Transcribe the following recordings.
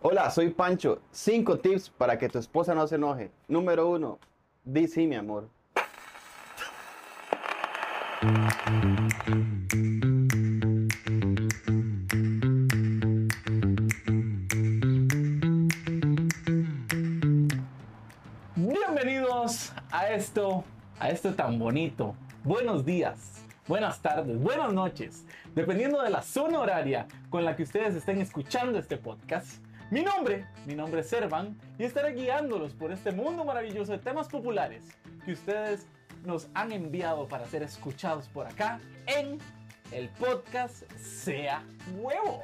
Hola, soy Pancho. Cinco tips para que tu esposa no se enoje. Número uno, di sí, mi amor. Bienvenidos a esto, a esto tan bonito. Buenos días, buenas tardes, buenas noches, dependiendo de la zona horaria con la que ustedes estén escuchando este podcast. Mi nombre, mi nombre es Servan y estaré guiándolos por este mundo maravilloso de temas populares que ustedes nos han enviado para ser escuchados por acá en el podcast Sea Huevo.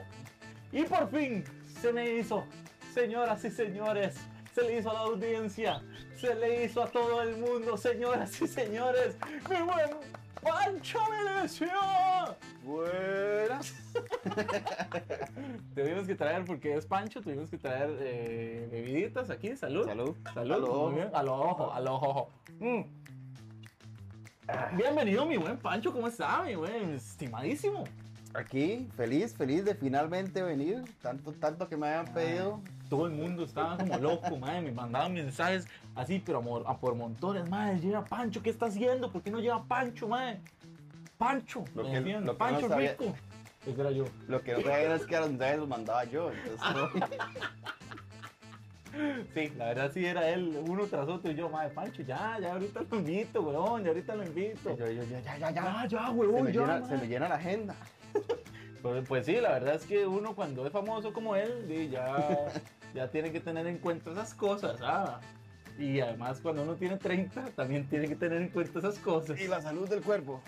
Y por fin se me hizo, señoras y señores, se le hizo a la audiencia, se le hizo a todo el mundo, señoras y señores, mi buen Pancho Melesio. Buenas. Tuvimos que traer, porque es Pancho, tuvimos que traer eh, bebiditas aquí, salud. Salud. Salud. A lo ojo. A lo ojo. Mm. Bienvenido, mi buen Pancho, ¿cómo está, mi buen? Estimadísimo. Aquí, feliz, feliz de finalmente venir. Tanto, tanto que me habían pedido. Todo el mundo estaba como loco, madre. Me mandaban mensajes así, pero amor, a por montones, madre. Llega Pancho, ¿qué está haciendo? ¿Por qué no llega Pancho, madre? Pancho, Lo que- lo que Pancho no sabía- rico. Ese era yo. Lo que no sabía es que a los mensajes los mandaba yo. Entonces, no. Sí, la verdad sí era él, uno tras otro. Y yo, madre, Pancho, ya, ya ahorita lo invito, weón, ya ahorita lo invito. yo, yo, ya, ya, ya, ya. Ya, ya, Se me, ya. llena, se me llena la agenda. Pues, pues sí, la verdad es que uno cuando es famoso como él, ya, ya tiene que tener en cuenta esas cosas, ¿ah? Y además cuando uno tiene 30, también tiene que tener en cuenta esas cosas. Y la salud del cuerpo.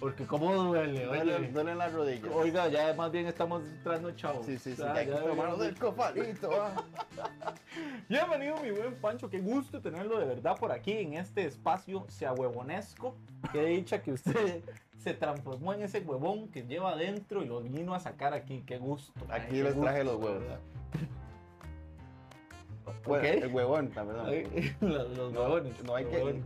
Porque cómo duele, Duele, oye. duelen las rodillas. Oiga, ya más bien estamos entrando chavos. Sí, sí, sí. Ya ya tomarnos del cofalito. ah. Bienvenido mi buen Pancho, qué gusto tenerlo de verdad por aquí en este espacio sea huevonesco. Qué dicha que usted se transformó en ese huevón que lleva adentro y lo vino a sacar aquí, qué gusto. ay, Aquí les traje los huevos. ¿verdad? Bueno, Ok. el huevón, la verdad. Ay, los, los No, huevones. no hay los que.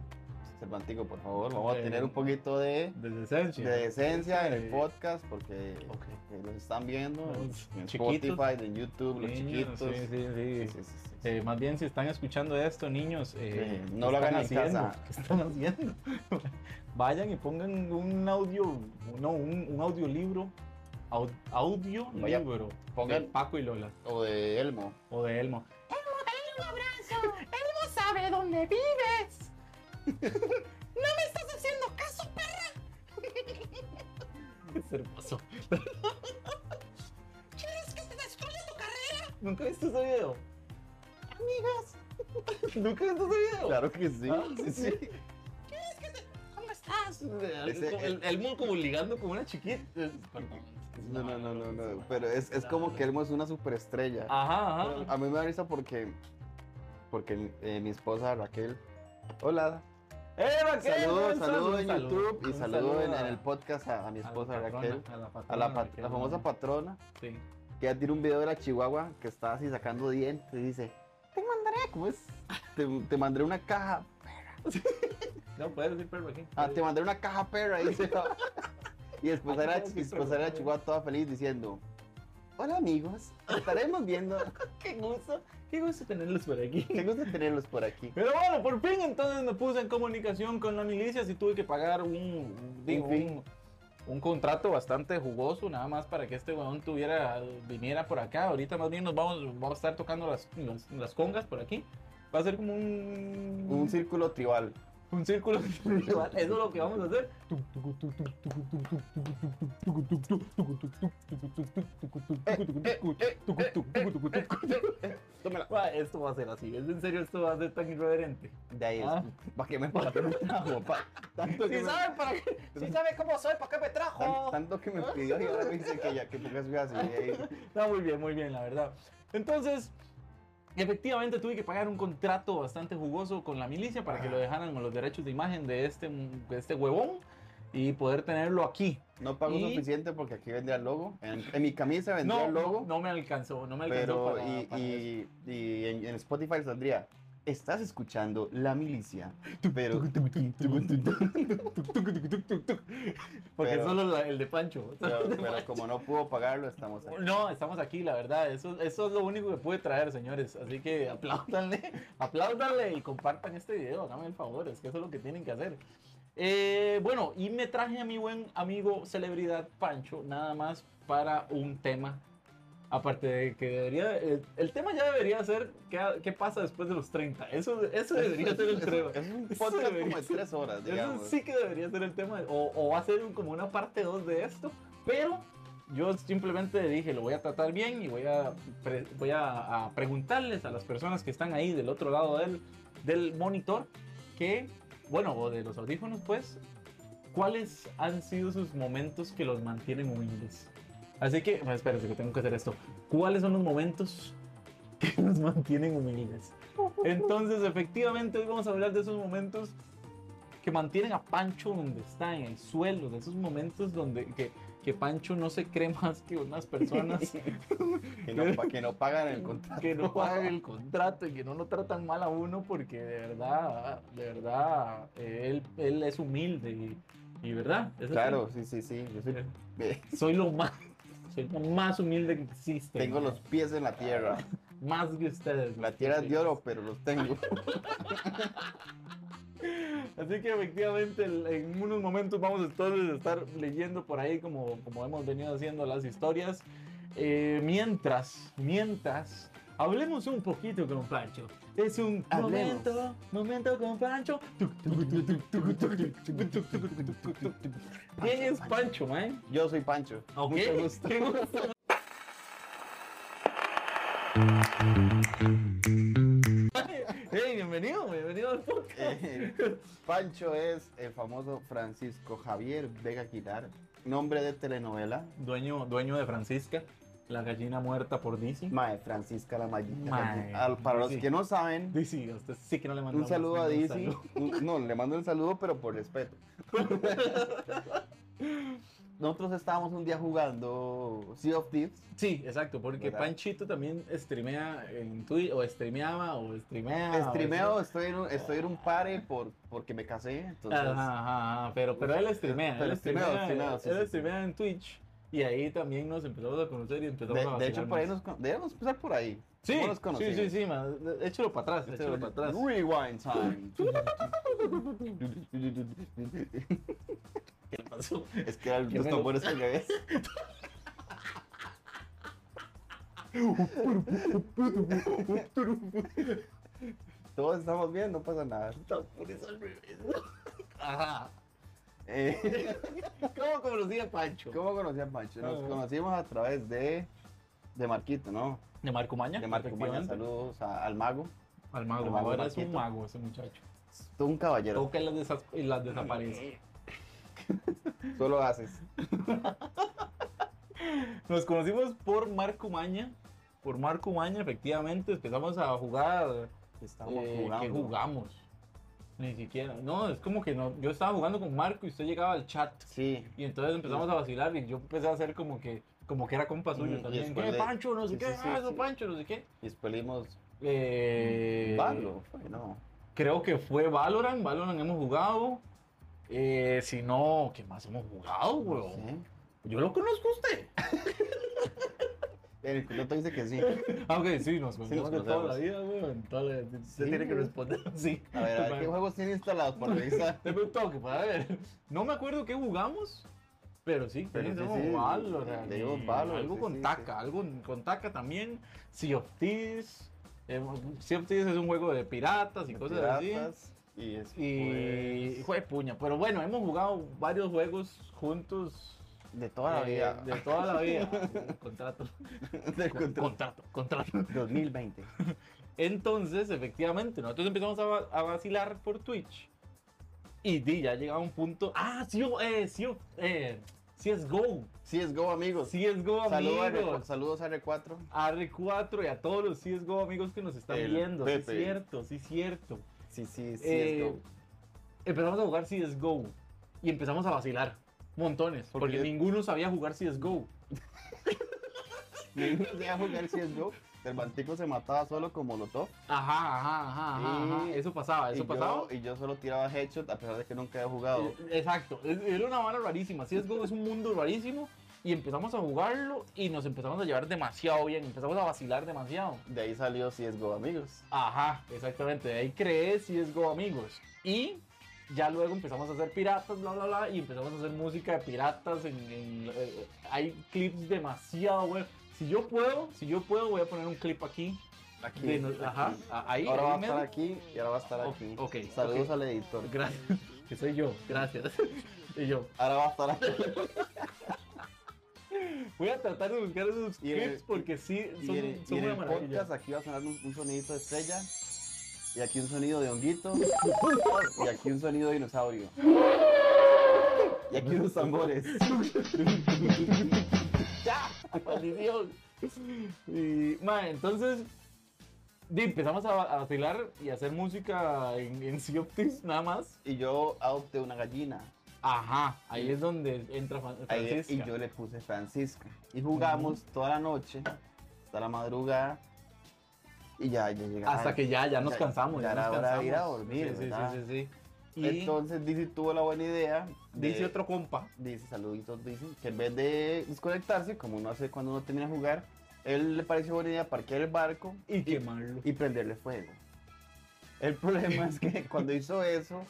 Huevones. Cervantico, por favor, vamos a tener un poquito de, De decencia. de decencia en el podcast porque Ok. eh, los están viendo en, Los en chiquitos. Spotify, en YouTube, los Niños, chiquitos. Sí, sí, sí. Sí, sí, sí, sí. Eh, más bien si están escuchando esto, niños, eh, Sí, no ¿qué lo hagan en haciendo? casa. ¿Qué están haciendo? Vayan y pongan un audio, no, un, un audiolibro, au- audio Vaya, libro pongan- de Paco y Lola O de Elmo. o de Elmo. Elmo, dale un abrazo. Elmo sabe dónde vives. No me estás haciendo caso, perra. es hermoso. ¿Quieres que te destruya tu carrera? ¿Nunca viste ese video? Amigos. ¿Nunca viste ese video? Claro que sí. Ah, sí, sí. sí. ¿Cómo estás? Ese- el, el Elmo como ligando con una chiquita. Perdón. No, no, no, no, no. Pero es, es como que Elmo es una superestrella. Ajá. A mí me da risa porque, porque eh, mi esposa Raquel. Hola. ¡Eh, Raquel! Saludos, saludos en YouTube y saludo en, el podcast a, a mi a esposa patrona, Raquel. A la, A patrona la, pat- Raquel, la famosa ¿no? patrona Sí. que ella tiene un video de la chihuahua que está así sacando dientes y dice, te mandaré, ¿cómo es? Te, te mandaré una caja. No, puedes decir perro aquí. Ah, te mandaré una caja perra, dice. y después era, después era chihuahua toda feliz diciendo, hola amigos, estaremos viendo. Qué gusto, qué gusto tenerlos por aquí. Qué gusto tenerlos por aquí. Pero bueno, por fin entonces me puse en comunicación con la milicia si tuve que pagar digo, un, un contrato bastante jugoso nada más para que este weón tuviera, viniera por acá. Ahorita más bien nos vamos, vamos a estar tocando las, las, las congas por aquí. Va a ser como un... Un círculo tribal. Un círculo tribal. Eso es lo que vamos a hacer. Tómela. Ah, Esto va a ser así, es en serio, esto va a ser tan irreverente. De ahí Ah. es. ¿Para qué me, trajo? Pa- tanto, que Si me, sabe, para qué, si sabe cómo soy, ¿para qué me trajo? tanto que me pidió y ahora me dice que ya que pongas su así. No, muy bien, muy bien, la verdad. Entonces, efectivamente tuve que pagar un contrato bastante jugoso con la milicia para que lo dejaran con los derechos de imagen de este, de este huevón y poder tenerlo aquí. No pago Y- suficiente porque aquí vendría el logo. En, en mi camisa vendría No, el logo. no me alcanzó, no me alcanzó pero para, y, para eso. y, y en, en Spotify saldría Estás escuchando La Milicia, pero... Porque Pero- solo la- el de Pancho. pero, pero como no pudo pagarlo, estamos aquí. No, estamos aquí, la verdad. Eso, eso es lo único que puede traer, señores. Así que apláudanle, apláudanle y compartan este video. Háganme el favor, es que eso es lo que tienen que hacer. Eh, bueno, y me traje a mi buen amigo celebridad Pancho, nada más para un tema. Aparte de que debería. El, el tema ya debería ser qué, qué pasa después de los 30. Eso, eso debería ser el tema. Es un podcast como de ser- tres horas, Eso sí que debería ser el tema, o, o va a ser como una parte 2 de esto, pero yo simplemente dije, lo voy a tratar bien y voy a, pre- voy a, a preguntarles a las personas que están ahí del otro lado del, del monitor, que, bueno, o de los audífonos, pues, cuáles han sido sus momentos que los mantienen humildes. Así que, bueno, espérate que tengo que hacer esto. ¿Cuáles son los momentos que nos mantienen humildes? Entonces, efectivamente, hoy vamos a hablar de esos momentos que mantienen a Pancho donde está, en el suelo, de esos momentos donde que, que Pancho no se cree más que unas personas Que no, que no pagan el contrato. que no pagan el contrato y que no lo tratan mal a uno porque de verdad, de verdad, él, él es humilde y, y verdad. es así. Claro, sí, sí, sí. Yo soy- Soy lo más, soy lo más humilde que existe. tengo los pies en la tierra. más que ustedes. La tierra es de oro, pero los tengo. Así que efectivamente en unos momentos vamos entonces a estar leyendo por ahí como, como hemos venido haciendo las historias. Eh, mientras, mientras, hablemos un poquito con Pancho. Es un Hablemos. momento, momento con Pancho. ¿Quién es Pancho, man? Yo soy Pancho. Ok. Mucho gusto. Qué gusto. Hey, bienvenido, bienvenido al podcast. Eh, Pancho es el famoso Francisco Javier Vega Quitar, nombre de telenovela. Dueño, dueño de Francisca, la gallina muerta por Dizzy. Mae, Francisca la Mallita. Mae, Al- Para los que no saben, Dizzy, a usted sí que no le un mandamos saludo a Dizzy. Un- No, le mando el saludo, pero por respeto. Nosotros estábamos un día jugando Sea of Thieves. Sí, exacto, porque ¿Verdad? Panchito también streamea en Twitch, o streameaba, o streamea. o Streameo, estoy en un, estoy en un pare por, porque me casé. Entonces, Ajá, ajá, ajá, pero, pero él streamea. Pero él streameo, streamea, streameo, sí, él sí, sí. streamea en Twitch. Y ahí también nos empezamos a conocer y empezamos de, a de hecho, por ahí nos, debemos empezar por ahí. Sí, ¿Cómo nos sí, sí, sí, man. Échalo para atrás, échalo para atrás. Rewind time. ¿Qué le pasó? es que eran los tambores al revés. Todos estamos bien, no pasa nada. Tambores al revés. Ajá. Eh, ¿Cómo conocí a Pancho? ¿Cómo conocí a Pancho? Nos Ah. conocimos a través de, de Marquito, ¿no? De Marco Maña. De Marco Maña, saludos a- al mago. Al mago. Al mago Ahora es un mago ese muchacho. Tú un caballero, Toca y las, desas- y las desaparece. solo haces. Nos conocimos por Marco Maña. Por Marco Maña, efectivamente. Empezamos a jugar. Estamos eh, jugando. ¿Qué jugamos? Ni siquiera. No, es como que no. Yo estaba jugando con Marco y usted llegaba al chat. Sí, Y entonces empezamos a vacilar y yo empecé a hacer como que como que era compa suyo Mm, también. ¿Qué, de- Pancho? No sé sí, qué. sí, ah, eso. Pancho, no sé qué. y después Eh, no. Creo que fue Valorant. Valorant hemos jugado. Eh, si no, ¿qué más hemos jugado, weón? Sí. Yo lo conozco a usted. El contrato dice que sí. Aunque sí, nos nos conocemos de toda la vida, weón. La- Usted Sí, tiene que responder sí. A ver, a ver qué juegos tiene instalados para revisar. Deme un toque para ver. No me acuerdo qué jugamos, pero sí, Pero sí, sí, le y Valorant, Algo sí, con sí, Taka, algo con Taka también. Sea of Thieves. eh, sea of Thieves es un juego de piratas y cosas así. Piratas, Y después... Y fue puña. Pero bueno, hemos jugado varios juegos juntos. De toda la eh, vida. De toda la vida. contrato. Del contrato. Contrato, contrato. 2020. Entonces, efectivamente, nosotros empezamos a, a vacilar por Twitch. Y di, ya llegaba un punto. Ah, sí, eh, sí, eh, CSGO. CSGO, amigos. CSGO, Saludos amigos. saludos a R4. A R4 y a todos los CSGO amigos que nos están El viendo. Sí, Pepe. cierto, sí, cierto. Sí, sí, CSGO. Eh, empezamos a jugar CSGO y empezamos a vacilar montones, Porque ninguno sabía jugar CSGO. Me enseñé a jugar CSGO. El bantico se mataba solo como Molotov. Ajá, ajá, ajá, ajá, Y- ajá. Eso pasaba, y eso yo- pasaba. y yo solo tiraba headshot a pesar de que nunca había jugado. Eh, Exacto, era una vara rarísima. CSGO es un mundo rarísimo y empezamos a jugarlo y nos empezamos a llevar demasiado bien, empezamos a vacilar demasiado. De ahí salió CSGO, amigos. Ajá, exactamente, de ahí creé CSGO amigos. Y ya luego empezamos a hacer piratas, bla, bla, bla, y empezamos a hacer música de piratas. En, en- eh, hay clips demasiado buenos. Si yo puedo, si yo puedo, voy a poner un clip aquí. Aquí. de ajá, ahí. Ahora ahí va a estar aquí y ahora va a estar O- aquí. ok, Saludos al editor. Gracias, que soy yo, gracias. y yo, Ahora va a estar aquí. Voy a tratar de buscar esos el- clips porque sí, son, en, el- son y en una el maravilla. podcast aquí va a sonar un, un sonidito de estrella. Y aquí un sonido de honguito. Y aquí un sonido de dinosaurio. Y aquí unos tambores. ¡Ya! ¡Maldición! Y, ma, entonces, empezamos a, a vacilar y a hacer música en, en Thieves, nada más. Y yo adopté una gallina. Ajá, ahí es donde entra Fran- Ahí- Francisca. y yo le puse Francisca. Y jugamos toda la noche, hasta la madrugada. Y ya, ya llegaba. Hasta que ya, ya nos ya- cansamos. ya Ya, era nos hora de ir a dormir, Sí, sí, ¿verdad? sí, sí, sí. Y Entonces Dizzy tuvo la buena idea. de- dice otro compa. Dice, saluditos, dice, que en vez de desconectarse, como uno hace cuando uno termina de jugar, él le pareció buena idea parquear el barco Y quemarlo. y prenderle fuego. El problema es que cuando hizo eso,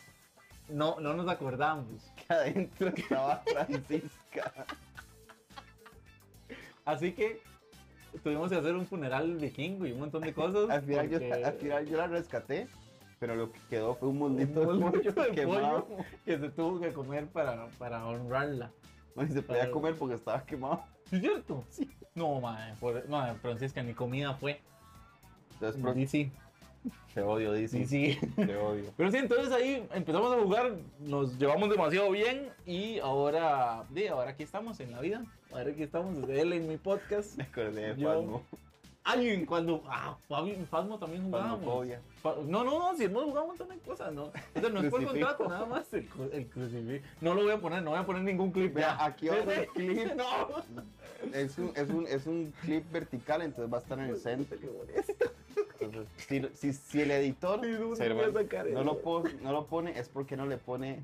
No, no nos acordamos. que adentro estaba Francisca. Así que tuvimos que hacer un funeral vikingo y un montón de cosas. Al final, yo, porque- al final yo la rescaté, pero lo que quedó fue un montito de pollo de quemado. pollo que se tuvo que comer para, para honrarla. No, y se podía Para- comer porque estaba quemado. ¿Sí ¿Es cierto? Sí. No, madre, por, madre, Francisca, mi comida fue. Entonces, pro- Sí, sí, te odio, sí, sí. Te odio. Pero sí, entonces ahí empezamos a jugar, nos llevamos demasiado bien y ahora, sí, ahora aquí estamos en la vida. Ahora aquí estamos desde él en mi podcast. Me acordé de Fasmo. Ay, cuando, ah, Fasmo también jugábamos. Fa- No, no, no, si hemos jugado un montón de cosas, ¿no? No es por contrato, nada más el, el crucifijo. No lo voy a poner, no voy a poner ningún clip. Vea, ya. aquí va a clip. No. Es un, es, un, es un clip vertical, entonces va a estar en el centro. Entonces, si, si, si el editor no lo pone, es porque no le pone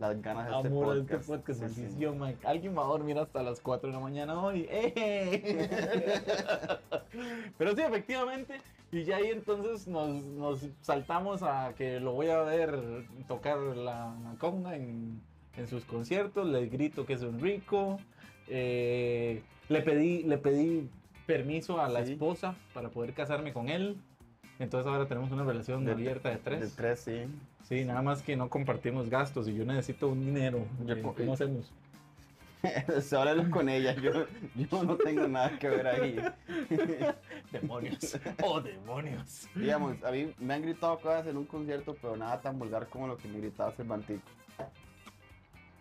las ganas este Amor a podcast. este podcast, Sí, sí. man. Alguien va a dormir hasta las 4 de la mañana hoy. ¡Eh! Pero sí, efectivamente. Y ya ahí entonces nos, nos saltamos a que lo voy a ver tocar la conga en, en sus conciertos. Le grito que es un rico. Eh, le, pedí, le pedí permiso a la Sí. esposa para poder casarme con él. Entonces ahora tenemos una relación De- abierta de tres. De tres, sí. Sí, nada más que no compartimos gastos y yo necesito un dinero. Yo Eh, ¿Cómo hacemos? Se háblalo con ella, yo, yo no tengo nada que ver ahí. Demonios. Oh, demonios. Digamos, a mí me han gritado cosas en un concierto, pero nada tan vulgar como lo que me gritaba Cervantico.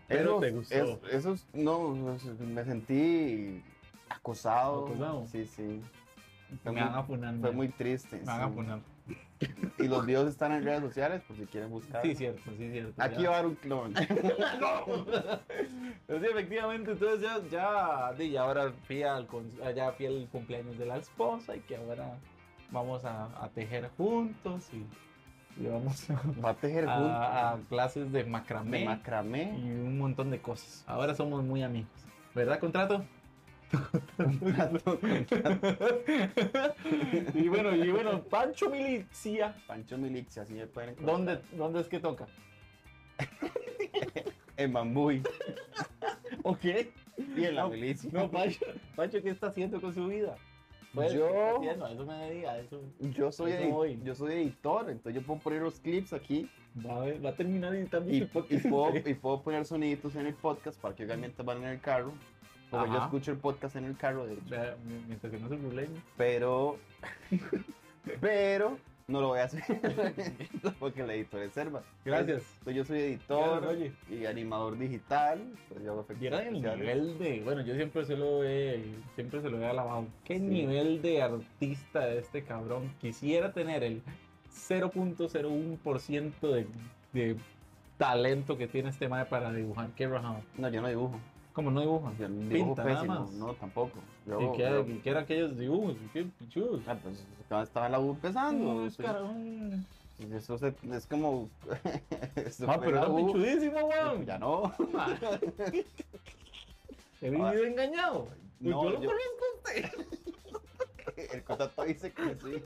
Pero Esos- te gustó. es- esos, no, me sentí acosado. ¿Acosado? Sí, sí. Fue Me muy, van a funar. fue muy triste. Me van a funar. Y los videos están en redes sociales por si quieren buscar. Sí, cierto, sí, cierto. Aquí ya. va a haber un clon. Pero sí, efectivamente, entonces ya, ya, ya ahora fui al, ya fui al cumpleaños de la esposa y que ahora vamos a, a tejer juntos y, y vamos a, Va a tejer juntos. a- a clases de macramé. De macramé. y un montón de cosas. Ahora somos muy amigos. ¿Verdad, contrato? y bueno, y bueno, Pancho Milicia, Pancho Milix, así me pueden encontrar. ¿dónde, ¿dónde es que toca? En Bambuy. ¿Ok? Y en la No, milicia. No, Pancho, Pancho, ¿qué está haciendo con su vida? Pues, Yo- eso me dedica, eso. Yo soy, Eso yo soy editor, entonces yo puedo poner los clips aquí Va a, ver- va a terminar editando y, y podcast. puedo, y puedo poner soniditos en el podcast para que obviamente van en el carro. Porque yo escucho el podcast en el carro, de hecho. Vea, Mientras que no se burlen. Pero, pero no lo voy a hacer porque el editor es Serva. Gracias. Entonces yo soy editor Gracias, y animador digital. Pues yo hago el nivel de, bueno, yo siempre se lo he, siempre se lo he alabado. Qué Sí. nivel de artista de este cabrón. Quisiera tener el 0.01% de, de talento que tiene este mae para dibujar. Qué rajado. No, yo no dibujo. Como no dibujan. Yo Pinta nada más. no, tampoco. Yo, ¿Y qué, yo- era- qué eran aquellos dibujos? ¿Qué pichudos? Ah, pues estaba la U empezando. No, es pues, carón. Eso se- es como. Ah, pero era U, pichudísimo, weón. Ya no. He vivido engañado. Pues No, yo lo yo- conozco a usted. El contrato dice que sí.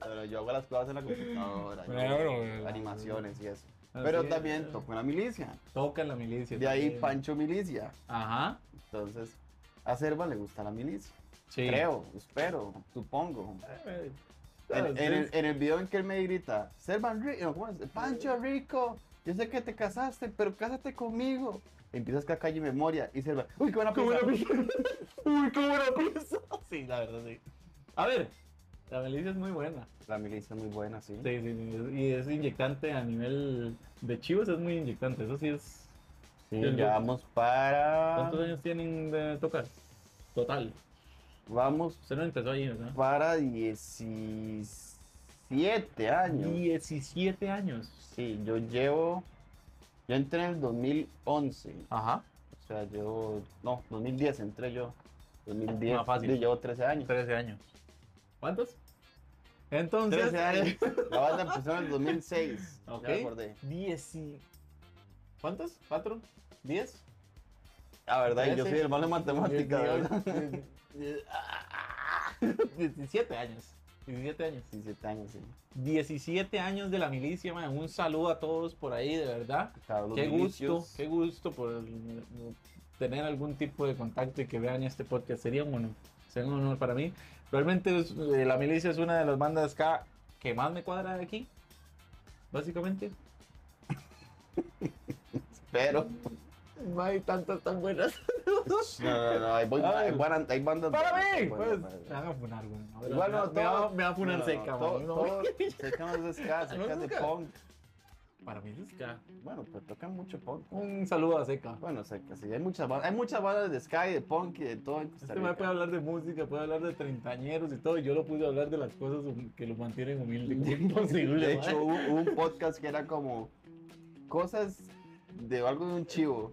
Pero yo hago las cosas en la computadora. yo- Bueno, bueno. animaciones y eso. Así Pero es. también toco en la milicia. Toca en la milicia. De ahí. Pancho Milicia. Ajá. Entonces, a Serva le gusta la milicia. Sí. Creo, espero, supongo. Eh, En, en el, en el video en que él me grita, Servan Rico. Pancho Rico, yo sé que te casaste, pero cásate conmigo. Empiezas con calle memoria y Servan, uy, qué buena ¿Cómo pizza. Uy, cómo era pizza. Sí, la verdad, sí. A ver, la milicia es muy buena. La milicia es muy buena, sí. Sí, sí, sí, Y es inyectante a nivel de chivos, es muy inyectante. Eso sí es. Sí, vamos para. ¿Cuántos años tienen de tocar? Total. Vamos Usted no empezó ahí, ¿verdad? para 17 años. 17 años. Sí, yo llevo. Yo entré en el 2011. Ajá. O sea, yo. No, 2010 entré yo. 2010. Más fácil. llevo 13 años. 13 años. ¿Cuántos? Entonces. 13 años. La banda empezó en el 2006. Ok. Ya acordé. 10 y- ¿Cuántos? ¿Cuatro? ¿10? La verdad, y yo 13. soy el malo en matemáticas. ¿verdad? 17 años. 17 años. 17 años, sí. 17 años de la milicia, man. Un saludo a todos por ahí, de verdad. Carlos Qué gusto, Vinicius. qué gusto por tener algún tipo de contacto y que vean este podcast. Sería un honor, sería un honor para mí. Realmente es- eh, la milicia es una de las bandas ska que más me cuadra de aquí, básicamente. Pero. No hay tantas tan buenas. No, no, no. Hay, Ay. hay buenas- hay bandas. Para buenas, mí, hay pues, buenas, me van a funar, güey. Igual me, no, me va, todo- me va a funar no, seca, no. todo- Seca no es ska, ¿No seca es es de punk. Para mí es ska. Bueno, pues tocan mucho punk. Un saludo a seca. Bueno, seca, sí. Hay muchas bandas, hay muchas bandas de ska y de punk y de todo en Costa Este Rica. puede hablar de música, puede hablar de treintañeros y todo, y yo lo pude hablar de las cosas que lo mantienen humilde. ¿Cómo es posible, De hecho, hubo, hubo un podcast que era como cosas de algo de un chivo.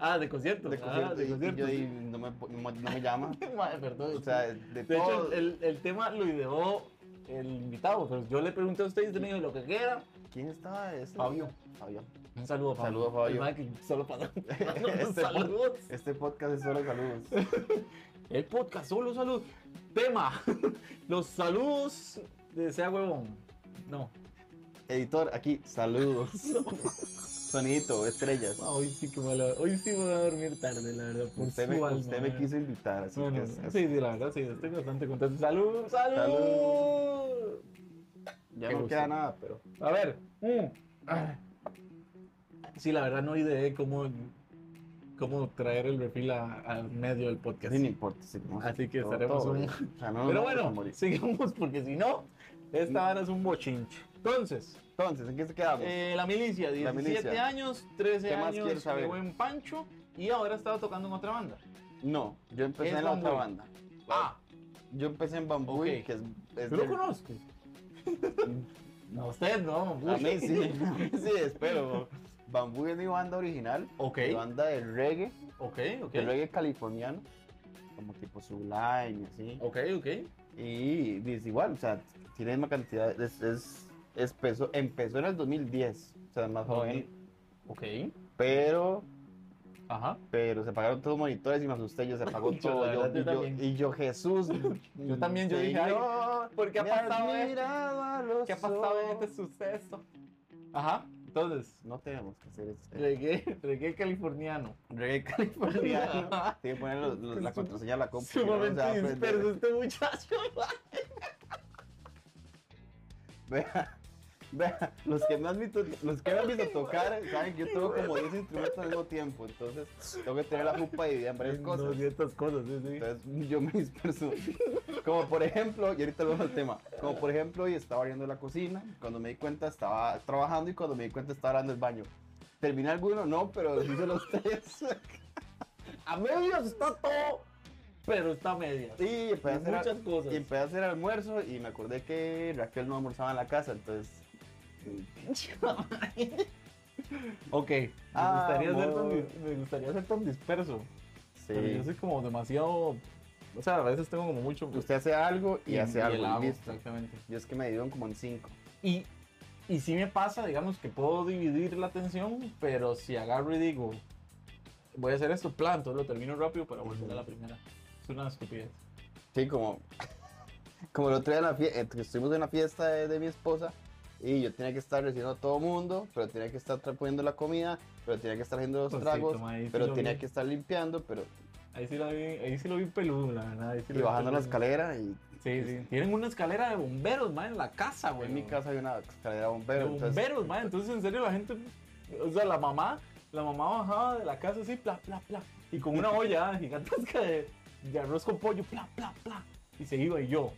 Ah, de conciertos. De ah, concierto, de y- y conciertos. yo di- no, me, no, me- no me llama. Madre, perdón. O sea, de, de todo. hecho, el, el tema lo ideó el invitado, pero yo le pregunté a usted y usted me dijo lo que quiera. ¿Quién estaba? Fabio. Fabio. Un saludo, Fabio. Saludo, Fabio. El que solo para Este saludos. Este podcast es solo saludos. El podcast, solo saludos. Tema: Los saludos de Sea Huevón. No. Editor, aquí, saludos. Sonito, estrellas. Ah, hoy sí que me la- Hoy sí me voy a dormir tarde, la verdad. Por Usted me, alma, usted me quiso invitar, así Bueno, que sí, sí, la verdad, sí, estoy bastante contento. ¡Salud! ¡Salud! Salud. Ya no queda nada, pero. A ver. mm. Sí, la verdad no ideé cómo, cómo traer el refil al medio del podcast. Sí, no importa. sí, no, Así que todo- estaremos todo, un- o sea, no Pero bueno, sigamos porque si no, esta vara es un bochinche. Entonces, Entonces, ¿en qué se quedamos? eh, la milicia, 17 La milicia. años, 13 ¿Qué más años quieres saber? buen pancho y ahora estaba tocando en otra banda. no, yo empecé es en la otra banda. Ah, Yo empecé en Bambuy, Ok. que es. es lo del- conozco. No, usted no. A mí sí, a mí sí, espero. Bambuy es mi banda original. Ok, Mi banda de reggae, ok, ok. de reggae californiano. Como tipo Sublime y así. Ok, ok. Y dice igual, o sea, tiene la misma cantidad. Es, es, es peso- empezó en el 2010, o sea, más joven. Ok. Pero, Ajá. pero se apagaron todos los monitores y me asusté, yo se apagó todo. Yo, y, yo, también. y yo, Jesús. Yo también, yo dije, ay, ¿por qué ha pasado esto? ¿Qué ha pasado en este suceso? Ajá. Entonces, No tenemos que hacer eso. reggae, reggae californiano. Reggae californiano. Tiene que poner los- los- la contraseña a la compu. Sumamente disperso este muchacho. Vea, los que me han visto, los que me han visto tocar, saben que yo toco como 10 instrumentos al mismo tiempo, entonces tengo que tener la jupa dividida en varias cosas. 200 cosas, sí, sí. Entonces yo me disperso. Como por ejemplo, y ahorita vamos al tema, como por ejemplo, hoy estaba abriendo la cocina, cuando me di cuenta estaba trabajando y cuando me di cuenta estaba hablando el baño. ¿Terminé alguno? No, pero hice los tres. A medias está todo, pero está a medias. Y empecé a hacer, Muchas cosas. y empecé a hacer almuerzo y me acordé que Raquel no almorzaba en la casa, entonces... Ok, me, Ah, gustaría ser tan, me gustaría ser tan disperso. Pero yo Sí. soy como demasiado. O sea, a veces tengo como mucho. Usted hace algo y, hace algo el y hago, listo. Exactamente. Yo es que me dividieron como en cinco. Y, y sí me pasa, digamos, que puedo dividir la atención, pero si agarro y digo, voy a hacer esto, plan, entonces lo termino rápido para volver a la primera. Es una estupidez. Sí, como, como el otro día en la fiesta, estuvimos en la fiesta de, de mi esposa y yo tenía que estar recibiendo a todo mundo, pero tenía que estar poniendo la comida, pero tenía que estar haciendo los Cosito, tragos, sí pero lo tenía vi. que estar limpiando, pero Ahí sí, lo vi, ahí sí lo vi peludo, la verdad. ahí sí y lo bajando la escalera y Sí, sí. Tienen una escalera de bomberos, man, en la casa, güey. en mi casa hay una escalera De bombero, entonces bomberos, man. Entonces, en serio, la gente. O sea, la mamá, la mamá bajaba de la casa así, pla, pla, pla. Y con una olla gigantesca de, de arroz con pollo, pla, pla, pla. Y se iba y yo.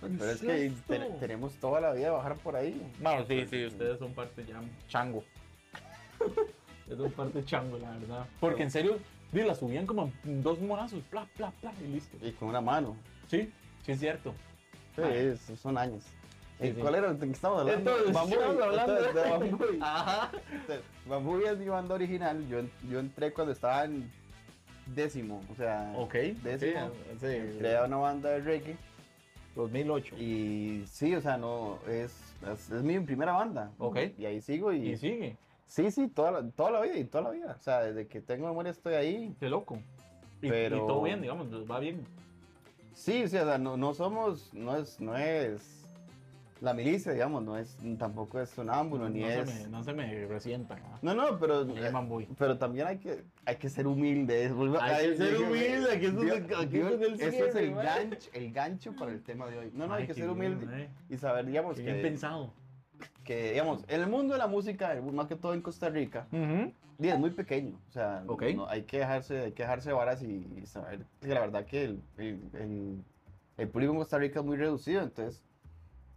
Pero es ¿qué que te- tenemos toda la vida de bajar por ahí. Bueno, sí, sí, ustedes son parte ya chango. Ustedes son parte chango, la verdad. Porque en serio, sí, la subían como en dos monazos, pla, pla, pla, y listo. Y con una mano. Sí, sí es cierto. Sí, son años. Sí, ¿Y sí. ¿Cuál era el que estamos hablando? Entonces, Bambuy. estamos hablando Entonces, de Bambuy. Ajá. Entonces, Bambuy es mi banda original. Yo, yo entré cuando estaba en décimo, o sea, Ok. décimo. Sí, Entré a una banda de reggae 2008. y sí, o sea, no, es, es, es mi primera banda. Ok. Y ahí sigo y, Y sigue. sí, sí, toda la, toda la vida y toda la vida. O sea, desde que tengo memoria estoy ahí. Qué loco. Y, Pero- y todo bien, digamos, va bien. Sí, sí, o sea, no, no somos, no es, no es la milicia, digamos, no es, tampoco es sonámbulo, ni no, es... se me, no se me resientan. ¿ah? No, no, pero, Boy. pero también hay que, hay que ser humilde. Hay que ser humilde, aquí eso es- eso es el gancho, el gancho para el tema de hoy. No, no, hay Ay, que qué ser bien, humilde eh. y saber, digamos, Qué bien que, pensado. que, digamos, en el mundo de la música, más que todo en Costa Rica, y es muy pequeño. O sea, Ok. no- hay que dejarse, hay que dejarse varas y, y saber que la verdad que el, el, el, el público en Costa Rica es muy reducido. Entonces,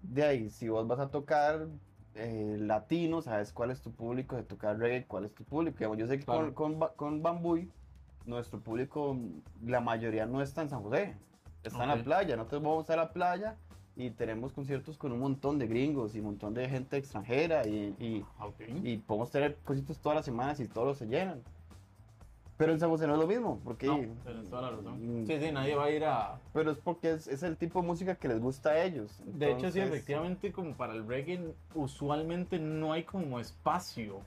de ahí, si vos vas a tocar eh, latino, sabes cuál es tu público, de tocar reggae, cuál es tu público. Digamos, yo sé que Claro. con, con, con Bambuy, nuestro público, la mayoría no está en San José, está en la playa. Nosotros vamos a la playa y tenemos conciertos con un montón de gringos y un montón de gente extranjera y, y y podemos tener cositos todas las semanas y todos se llenan. Pero en San José no es lo mismo, porque... No, tienes toda la razón. Mm, Sí, sí, nadie va a ir a. Pero es porque es, es el tipo de música que les gusta a ellos. De hecho, sí, efectivamente, como para el reggae, usualmente no hay como espacio.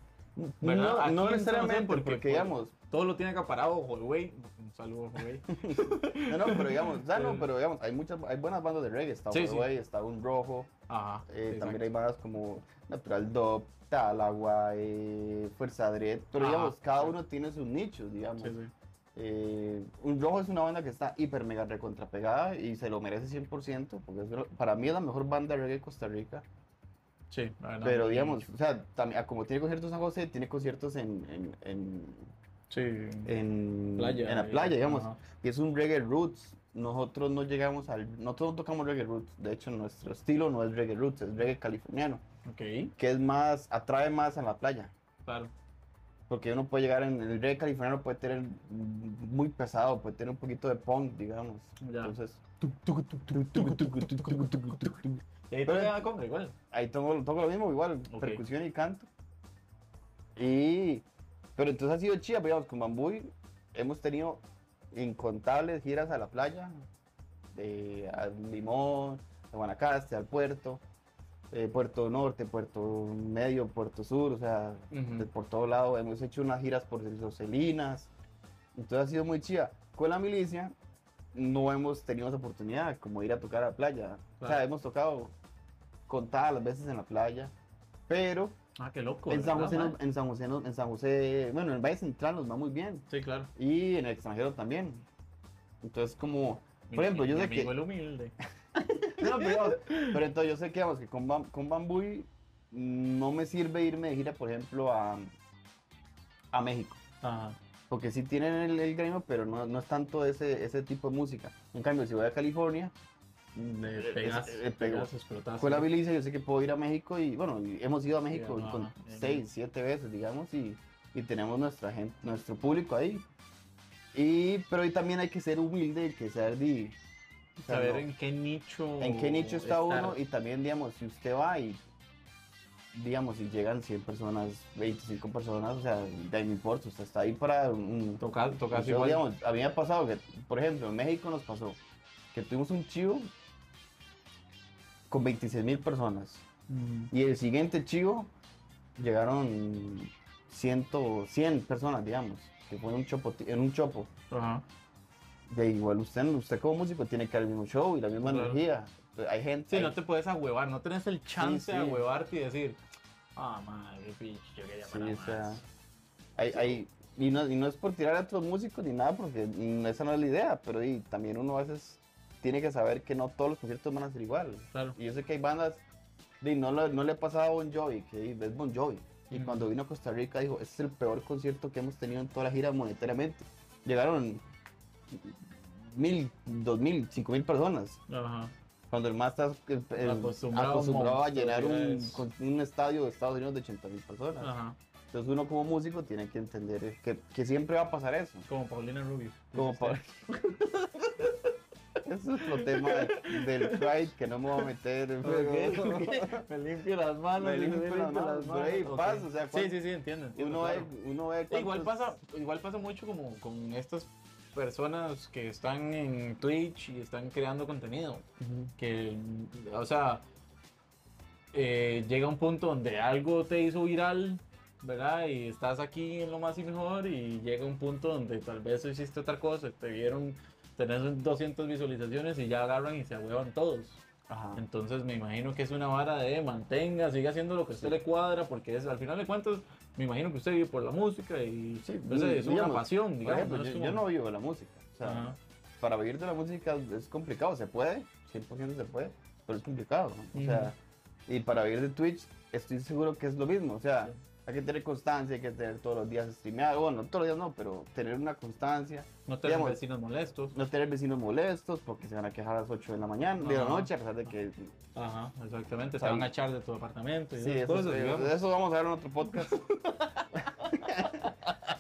No, no necesariamente, porque, porque, pues, digamos, Todo lo tiene acaparado Huawei. Un saludo, Huawei. no, no, pero digamos, ya no, Sí. pero digamos, hay muchas, hay buenas bandas de reggae, está Sí, sí. Huawei, está Un Rojo, Ajá. eh, sí, también hay bandas como Natural Dub, Talagua, eh, Fuerza Dread, pero Ajá, digamos, cada uno tiene sus nichos, digamos. Sí, sí. Eh, un Rojo es una banda que está hiper mega recontrapegada y se lo merece 100%, porque es para mí es la mejor banda de reggae de Costa Rica. Sí, la verdad, Pero digamos, o sea, también, como tiene conciertos en San José, tiene conciertos en, en, en, Sí. en- Playa. en la y- playa, digamos. ajá. Y es un reggae roots. Nosotros no llegamos al. Nosotros no tocamos reggae roots. De hecho, nuestro estilo no es reggae roots, es reggae californiano. Ok, Que es más. atrae más a la playa. claro. Porque uno puede llegar en. El reggae californiano puede tener mm, muy pesado, puede tener un poquito de punk, digamos. Ya. Entonces. Y ahí Pero- toca conga igual. Ahí toco, toco lo mismo, igual, Ok. percusión y canto. Y, pero entonces ha sido chida, pero digamos, con Bambuy hemos tenido incontables giras a la playa, de, a Limón, a Guanacaste, al puerto, eh, Puerto Norte, Puerto Medio, Puerto Sur, o sea, Ujú. de por todo lado. Hemos hecho unas giras por Roselinas, entonces ha sido muy chida. Con la milicia no hemos tenido esa oportunidad como ir a tocar a la playa. O sea, Claro. hemos tocado contadas las veces en la playa, pero Ah, qué loco. en San, ¿verdad, José, en San José, en San José, bueno, en el Valle Central nos va muy bien Sí, claro. y en el extranjero también. Entonces, como, por ejemplo, mi- yo mi sé que, amigo el humilde. no, pero, pero entonces yo sé que, digamos, que con, Bam- con Bambuy no me sirve irme de gira, por ejemplo, a, a México. Ajá. Porque sí tienen el, el gremio, pero no, no es tanto ese, ese tipo de música. En cambio, si voy a California, Le eh, pegas, eh, pego. pegas, explotas. con la milicia, yo sé que puedo ir a México y, bueno, hemos ido a México ajá, con bien, seis, bien. siete veces, digamos, y, y tenemos nuestra gente, nuestro público ahí. Y, pero ahí también hay que ser humilde y que ser di, o sea, Saber no- en qué nicho. en qué nicho está estar. uno y también, digamos, si usted va y digamos, si llegan 100 personas, 25 personas, o sea, de ahí no importa, usted está ahí para un... Tocar, tocar Yo, igual. digamos, a mí me ha pasado que, por ejemplo, en México nos pasó que tuvimos un chivo con 26 mil personas y el siguiente chivo llegaron 100, 100 personas, digamos, que fue en un chopo, en un chopo. Ajá. Igual usted, usted como músico tiene que dar el mismo show y la misma Claro. energía. Hay gente... Sí, hay- no te puedes ahuevar, no tenés el chance sí. de ahuevarte y decir, ah, madre, pinche, yo quería Sí, o sea, más". hay, hay- y, no, y no es por tirar a otros músicos ni nada, porque mm, esa no es la idea, pero y, también uno a veces tiene que saber que no todos los conciertos van a ser igual. Claro. Y yo sé que hay bandas, y no, lo- no le ha pasado a Bon Jovi, que es Bon Jovi. Y Ujú. cuando vino a Costa Rica dijo, este es el peor concierto que hemos tenido en toda la gira monetariamente. Llegaron mil, dos mil, cinco mil personas. Ajá. Cuando el más está eh, eh, Acostumbrado a acostumbrado a llenar un, un estadio de Estados Unidos de 80 mil personas. Ajá. Entonces uno como músico tiene que entender que, que siempre va a pasar eso. Como Paulina Rubio. Como para... Ese es otro tema del Pride que no me voy a meter. usted. me limpio las manos. Me dice, limpio las manos, pero ahí Ok. pasa, o sea, Sí, sí, sí, entiendo. entiendo, Uno ve, claro. uno ve E Igual cuántos- pasa, igual pasa mucho como con estas personas que están en Twitch y están creando contenido. Que, o sea, eh, llega un punto donde algo te hizo viral, ¿verdad? Y estás aquí en lo más y mejor y llega un punto donde tal vez hiciste otra cosa, te vieron, tenés 200 visualizaciones y ya agarran y se ahuevan todos. Ajá. Entonces me imagino que es una vara de mantenga, siga haciendo lo que a usted le cuadra, porque es al final de cuentas, me imagino que usted vive por la música y Sí, es una pasión, digamos. ejemplo, ¿no? Es yo, como- yo no vivo de la música. O sea, Ajá. para vivir de la música es complicado. Se puede, 100% se puede, pero es complicado. ¿no? O sea, y para vivir de Twitch estoy seguro que es lo mismo. O sea. Hay que tener constancia, hay que tener todos los días streameado. Bueno, todos los días no, pero tener una constancia. No tener digamos, vecinos molestos. No tener vecinos molestos porque se van a quejar a las 8 de la mañana, de la Ajá. noche, a pesar de que... Ajá, exactamente. Se van a echar de tu apartamento y Sí, eso, cosas, de eso vamos a ver en otro podcast.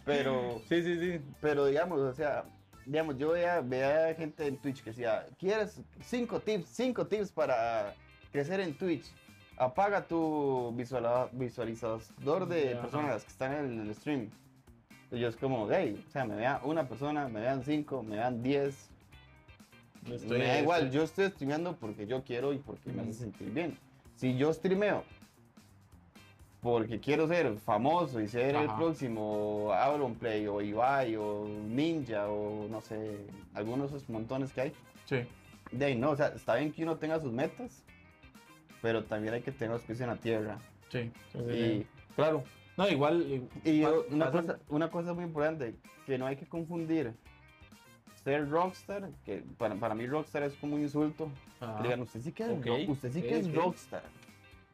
pero, Sí, sí, sí. pero digamos, o sea, digamos, yo veía, veía gente en Twitch que decía, ¿quieres cinco tips, cinco tips para crecer en Twitch? Apaga tu visualizador de Ajá. personas que están en el stream. Y yo es como, hey, o sea, me vea una persona, me vean cinco, me vean diez. Estoy- me da igual, yo estoy streameando porque yo quiero y porque me hace Ujú. sentir bien. Si yo streameo porque quiero ser famoso y ser el Ajá. próximo Auronplay o Ibai o Ninja o no sé, algunos de esos montones que hay, Sí. de ahí no, o sea, está bien que uno tenga sus metas, pero también hay que tener los pies en la tierra. Sí, sí, sí, Y. Claro. No, igual. y yo- una, cosa, una cosa muy importante, que no hay que confundir ser rockstar, que para, para mí rockstar es como un insulto, que digan, usted sí que es, usted sí que es rockstar.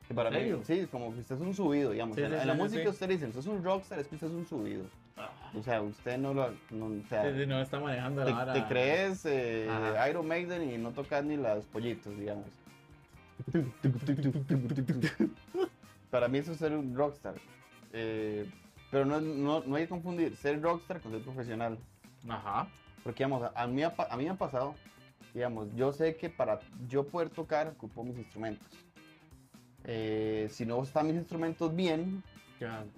Que para ¿En mí, sí, como que usted es un subido, digamos. Sí, en, sí, en sí, la música usted dice, usted es un rockstar, es que usted es un subido. Ah, O sea, usted no lo, no, o sea, no está manejando te, la vara. te crees eh. Iron Maiden y no tocas ni los pollitos, digamos. Para mí eso es ser un rockstar. Eh, pero no, no, no hay que confundir ser rockstar con ser profesional. Ajá. Porque, digamos, a mí, a mí me ha pasado, digamos, yo sé que para yo poder tocar ocupo mis instrumentos. Eh, si no están mis instrumentos bien,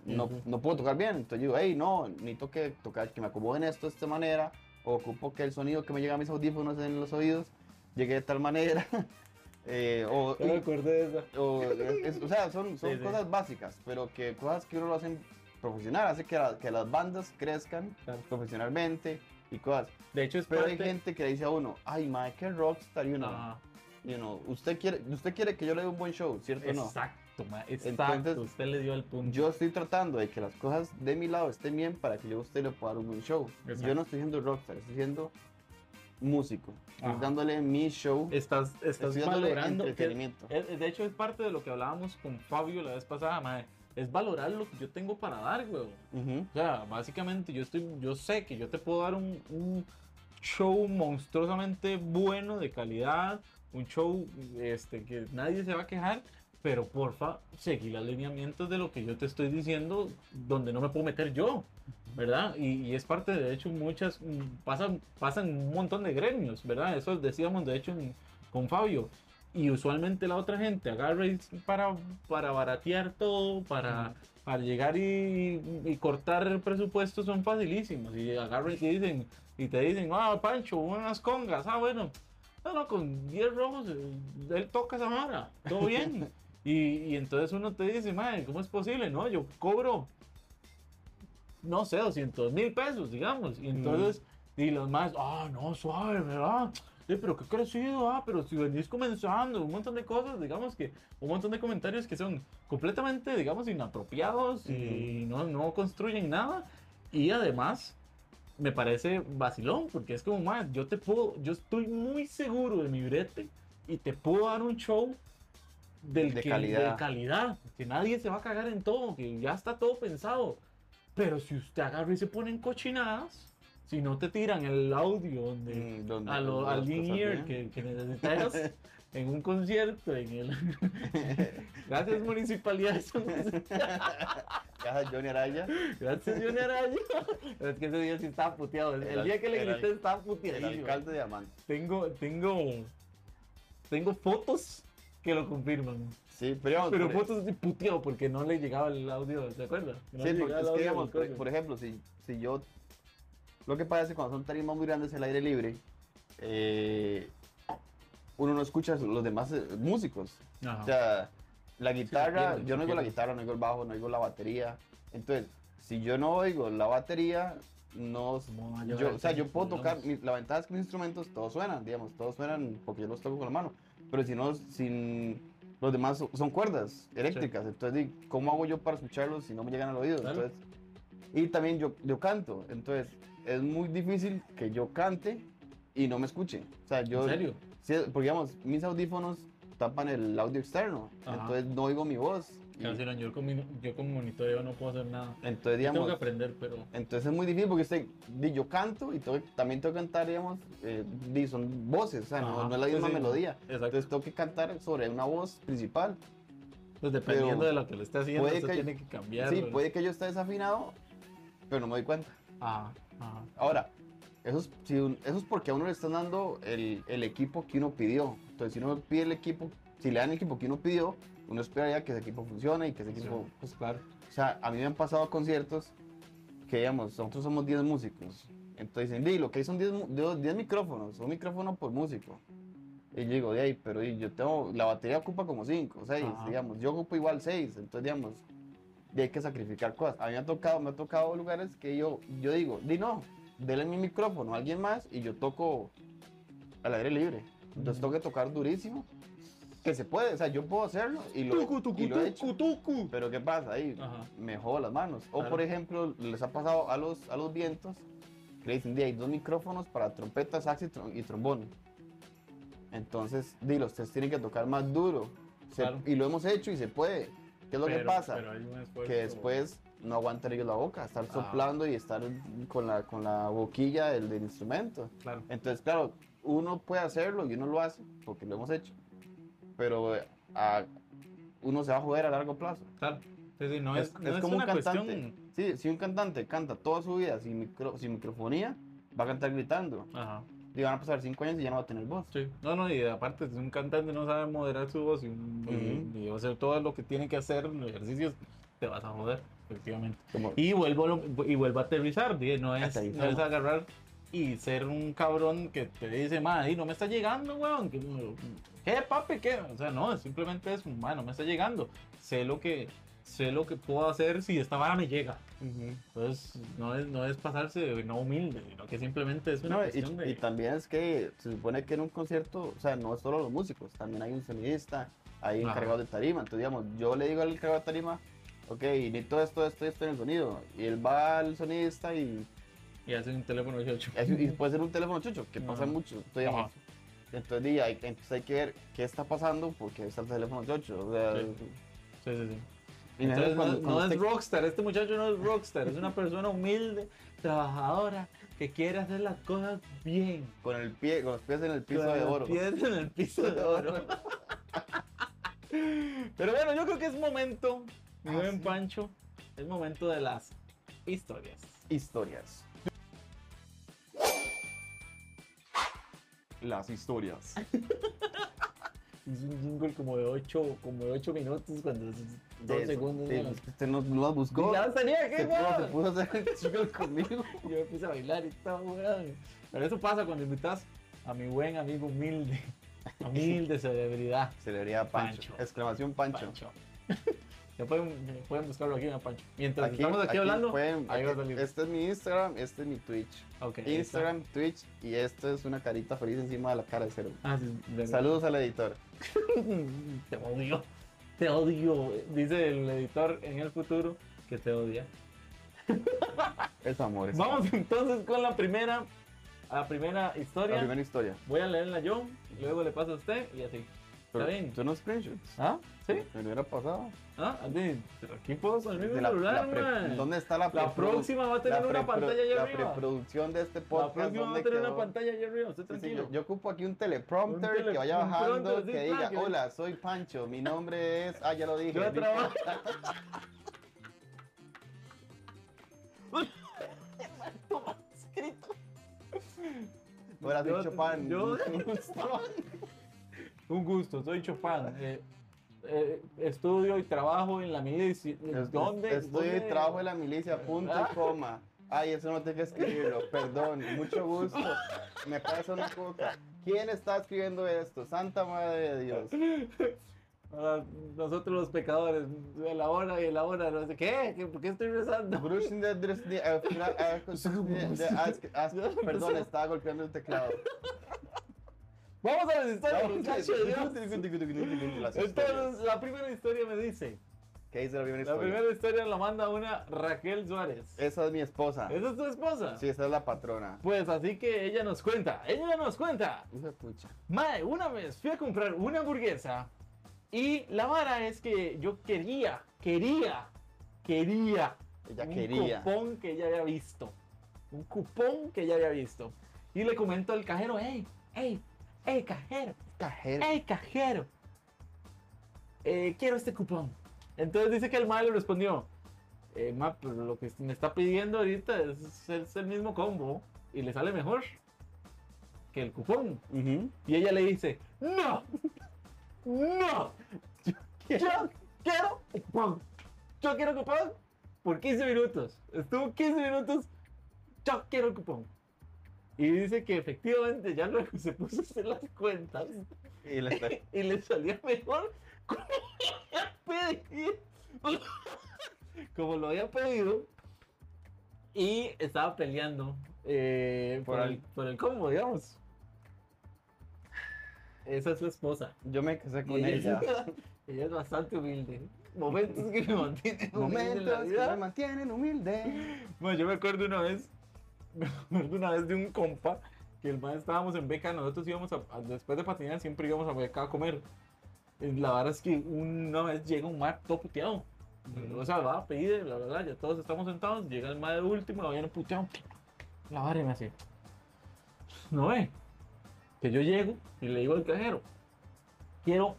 no, no puedo tocar bien. Entonces digo, hey, no, necesito que tocar, que me acomoden esto de esta manera, o ocupo que el sonido que me llega a mis audífonos en los oídos llegue de tal manera. Eh, o, No me acordé de esa. o, es- o sea, son, son Sí, sí. cosas básicas, pero que cosas que uno lo hacen profesional, hace que, la- que las bandas crezcan Claro. profesionalmente y cosas. De hecho, es Pero hay parte- gente que le dice a uno, ay, mae, qué rockstar, you know. Ajá. You know, usted quiere, usted quiere que yo le dé un buen show, ¿cierto o no? Exacto, ma, exacto. Entonces, usted le dio el punto. Yo estoy tratando de que las cosas de mi lado estén bien para que yo a usted le pueda dar un buen show. Exacto. Yo no estoy siendo rockstar, estoy siendo músico. Ajá. dándole mi show, estás, estás valorando. entretenimiento. es- de hecho, es parte de lo que hablábamos con Fabio la vez pasada, ma, Es valorar lo que yo tengo para dar, güey. Ujú. O sea, básicamente yo estoy, yo sé que yo te puedo dar un, un show monstruosamente bueno, de calidad, un show este, que nadie se va a quejar, pero porfa, seguí los lineamientos de lo que yo te estoy diciendo, donde no me puedo meter yo, ¿verdad? Y, y es parte, de hecho, muchas, mm, pasan, pasan un montón de gremios, ¿verdad? Eso decíamos, de hecho, en- con Fabio. Y usualmente la otra gente agarra para, para baratear todo, para, para llegar y, y cortar el presupuesto son facilísimos. Y agarran y te dicen, y te dicen, ah, Pancho, unas congas, ah, bueno, no, no, con 10 rojos, eh, él toca esa mara, todo bien. y, y entonces uno te dice, madre, ¿cómo es posible? No, yo cobro, no sé, 200 mil pesos, digamos. Y entonces, y los más, ah, no, suave, ¿verdad? Sí, pero qué crecido, ah, pero si venís comenzando, un montón de cosas, digamos que, un montón de comentarios que son completamente, digamos, inapropiados y no, no construyen nada. Y además, me parece vacilón, porque es como, más, yo te puedo, yo estoy muy seguro de mi brete y te puedo dar un show del De que- calidad. de calidad, que nadie se va a cagar en todo, que ya está todo pensado. Pero si usted agarra y se pone en cochinadas, si no te tiran el audio donde, Mm, donde- a lo, al in-ear que, que necesitas en un concierto, en el... Gracias Municipalidad. Caja Johnny Araya, Gracias Johnny Araya. Es que ese día sí estaba puteado. El, El el día que le el grité estaba el puteadillo. alcalde de Diamante. Tengo, tengo, tengo fotos que lo confirman. Sí, pero Pero fotos de puteado porque no le llegaba el audio, ¿te acuerdas? No Sí, porque el es que digamos, por, por ejemplo, si, si yo. Lo que pasa es que cuando son tarimas muy grandes al aire libre, eh, uno no escucha los demás eh, músicos. Ajá. O sea, la guitarra, pierde, yo no se oigo la guitarra, no oigo el bajo, no oigo la batería. Entonces, si yo no oigo la batería, no. ¿Cómo va a llevar Yo, el o sea, yo puedo tocar, mi- la ventaja es que mis instrumentos todos suenan, digamos, todos suenan porque yo los toco con la mano. Pero si no, sin. Los demás son- son cuerdas eléctricas, entonces, di, ¿cómo hago yo para escucharlos si no me llegan al oído? Claro. Entonces, y también yo, yo canto, entonces es muy difícil que yo cante y no me escuche. O sea, yo, ¿En serio? Sí, porque digamos, mis audífonos tapan el audio externo, Ajá. entonces no oigo mi voz. No, yo, con mi- yo como monitoreo no puedo hacer nada. entonces, Yo tengo digamos, que aprender, pero... entonces es muy difícil porque usted, yo canto y tengo también tengo que cantar, digamos, eh, son voces, o sea, no, no es la misma sí. melodía. Exacto. Entonces tengo que cantar sobre una voz principal. Pues dependiendo pero de lo que le esté haciendo, puede que- tiene que cambiar. Sí, puede que yo esté desafinado, pero no me doy cuenta. Ajá, ajá. Ahora, eso es, si un- eso es porque a uno le están dando el, el equipo que uno pidió. Entonces, si uno pide el equipo, si le dan el equipo que uno pidió, uno esperaría que ese equipo funcione y que ese equipo, Pues claro. o sea, a mí me han pasado conciertos que, digamos, nosotros somos 10 músicos. Entonces dicen, di, lo que hay son 10, mu- 10 10 micrófonos, un micrófono por músico. Y yo digo, de ahí, pero yo tengo, la batería ocupa como 5, 6, Ajá. digamos, yo ocupo igual 6, entonces, digamos, y hay que sacrificar cosas. A mí me ha tocado, me ha tocado lugares que yo, yo digo, di no, denle mi micrófono a alguien más y yo toco al aire libre. Entonces tengo que tocar durísimo, que se puede, o sea, yo puedo hacerlo y lo, Tucu, tucu, y lo he hecho. tucu. Pero ¿qué pasa? Ahí Ajá. me jodo las manos. O Claro. por ejemplo, les ha pasado a los, a los vientos que le dicen, "Di, hay dos micrófonos para trompeta, sax y, trom- y trombón. Entonces, di, los tres tienen que tocar más duro. Se- Claro. Y lo hemos hecho y se puede. ¿Qué es lo que Pero- pasa? pero hay un esfuerzo- que después no aguantan ellos la boca, estar Ah. soplando y estar con la, con la boquilla del, del instrumento. Claro. Entonces, claro, uno puede hacerlo y uno lo hace porque lo hemos hecho. Pero eh, a- uno se va a joder a largo plazo. Claro. No es, no es es como un cantante. cuestión... Sí, si un cantante canta toda su vida sin, micro, sin microfonía, va a cantar gritando. Ajá. Y van a pasar cinco años y ya no va a tener voz. Sí. No, no, y aparte, si un cantante no sabe moderar su voz y, y- y hacer todo lo que tiene que hacer, los ejercicios, te vas a joder, efectivamente. Y vuelvo, y vuelvo a aterrizar, ¿sí? no es, no es agarrar y ser un cabrón que te dice, madre, no me está llegando, weón. que- ¿Qué, papi? ¿Qué? O sea, no, simplemente es, madre, no me está llegando. Sé lo que, sé lo que puedo hacer si esta vara me llega. Entonces, no es, no es pasarse de no humilde, sino que simplemente es una No, y, cuestión de... y también es que se supone que en un concierto, o sea, no es solo los músicos, también hay un sonidista, hay Ajá. encargado de tarima. Entonces, digamos, yo le digo al encargado de tarima, ok, necesito esto, esto, esto en el sonido. Y él va al sonidista y, Y hace un teléfono 18. es- y puede ser un teléfono chucho, que pasa mucho. Ajá. entonces, di, hay, entonces hay que ver qué está pasando porque está el teléfono chucho. O sea, Sí. Sí, sí, sí. y Entonces, cuando- no, cuando no es usted- rockstar, este muchacho no es rockstar, es una persona humilde, trabajadora, que quiere hacer las cosas bien. con el pie, con los pies en el piso Con de los oro. pies en el piso de oro. Pero bueno, yo creo que es momento, mi Ah, buen sí. Pancho, es momento de las historias. Historias. Las historias. hizo un jingle como de 8, como de 8 minutos, cuando es De 2 eso, segundos. sí, ¿no? Usted no, no las buscó. Ya tenía, Se ¿qué, puso, se weón? puso a hacer el jingle conmigo. Yo me puse a bailar y todo, weón. Pero eso pasa cuando invitas a mi buen amigo humilde, humilde celebridad, Celebridad Pancho. Pancho. Exclamación Pancho. Pancho. Ya pueden, pueden buscarlo aquí en Pancho. Mientras Aquí, estamos aquí, aquí hablando, pueden- ahí va a aquí- salir. este es mi Instagram, este es mi Twitch. Instagram, Twitch y esto es una carita feliz encima de la cara de cero. Ah, sí, de- Saludos al editor. Te odio. Te odio. Dice el editor en el futuro que te odia. Es amor. es Vamos entonces con la primera, la primera La historia. primera historia. Voy a leerla yo, luego le paso a usted y así. Pero, bien. ¿Tú no screenshots? ¿Ah? ¿Sí? Me lo hubiera pasado. ¿Ah? Así, pero Aquí puedo salir De mi la- celular, la man. ¿Dónde está la La próxima va a tener la una pantalla allá La arriba. preproducción de este La podcast. próxima va a ¿dónde tener una pantalla allá arriba, usted tranquilo. yo, ocupo aquí un teleprompter que vaya bajando, que diga, hola, soy Pancho, mi nombre es... Ah, ya lo dije. Yo trabajo. Hola, soy Yo- Chopin. yo- Un gusto, soy Chopin. Eh, eh, estudio y trabajo en la milicia. ¿Dónde? Estoy ¿Dónde? trabajo en la milicia, punto Ah. y coma. Ay, eso no tengo que escribirlo, perdón, mucho gusto. Me pasa una coca. ¿Quién está escribiendo esto? Santa Madre de Dios. Ah, nosotros los pecadores, la hora y la hora, no sé qué, ¿Qué- ¿por qué estoy rezando? Perdón, estaba golpeando el teclado. Vamos a las historias, muchachos. Entonces, la primera historia me dice, ¿Qué dice la primera la historia? primera historia la manda una Raquel Suárez. Esa es mi esposa. ¿Esa es tu esposa? Sí, esa es la patrona. Pues así que ella nos cuenta, ella nos cuenta. De pucha. Mae, una vez fui a comprar una hamburguesa y la vara es que yo quería, quería, quería Ella un quería. cupón que ella había visto. Un cupón que ella había visto. Y le comento al cajero, hey, hey, hey, cajero, Cajero. hey, cajero. eh, quiero este cupón. Entonces dice que el mae le respondió, eh, ma, pero lo que me está pidiendo ahorita es, es el mismo combo y le sale mejor que el cupón. Y ella le dice, no, no, yo quiero cupón. Yo quiero cupón por 15 minutos. Estuvo 15 minutos, yo quiero el cupón. Y dice que efectivamente ya luego se puso a hacer las cuentas Y le está- y le salía mejor como lo había pedido. Como lo había pedido. Y estaba peleando eh, por, Por el, por el combo, digamos. Esa es su esposa. Yo me casé con Y ella. ella es bastante humilde. Momentos que me mantienen humilde en la Momentos que me mantienen humilde. Bueno, yo me acuerdo una vez, me acuerdo una vez de un compa que el man estábamos en beca, nosotros íbamos a, a- después de patinar siempre íbamos a beca a comer. La verdad es que una vez llega un mar todo puteado. O sea, va, pide, bla, bla, bla, ya todos estamos sentados, llega el mar de último, lo viene puteado. La y me hace, no ve, que yo llego y le digo al cajero, quiero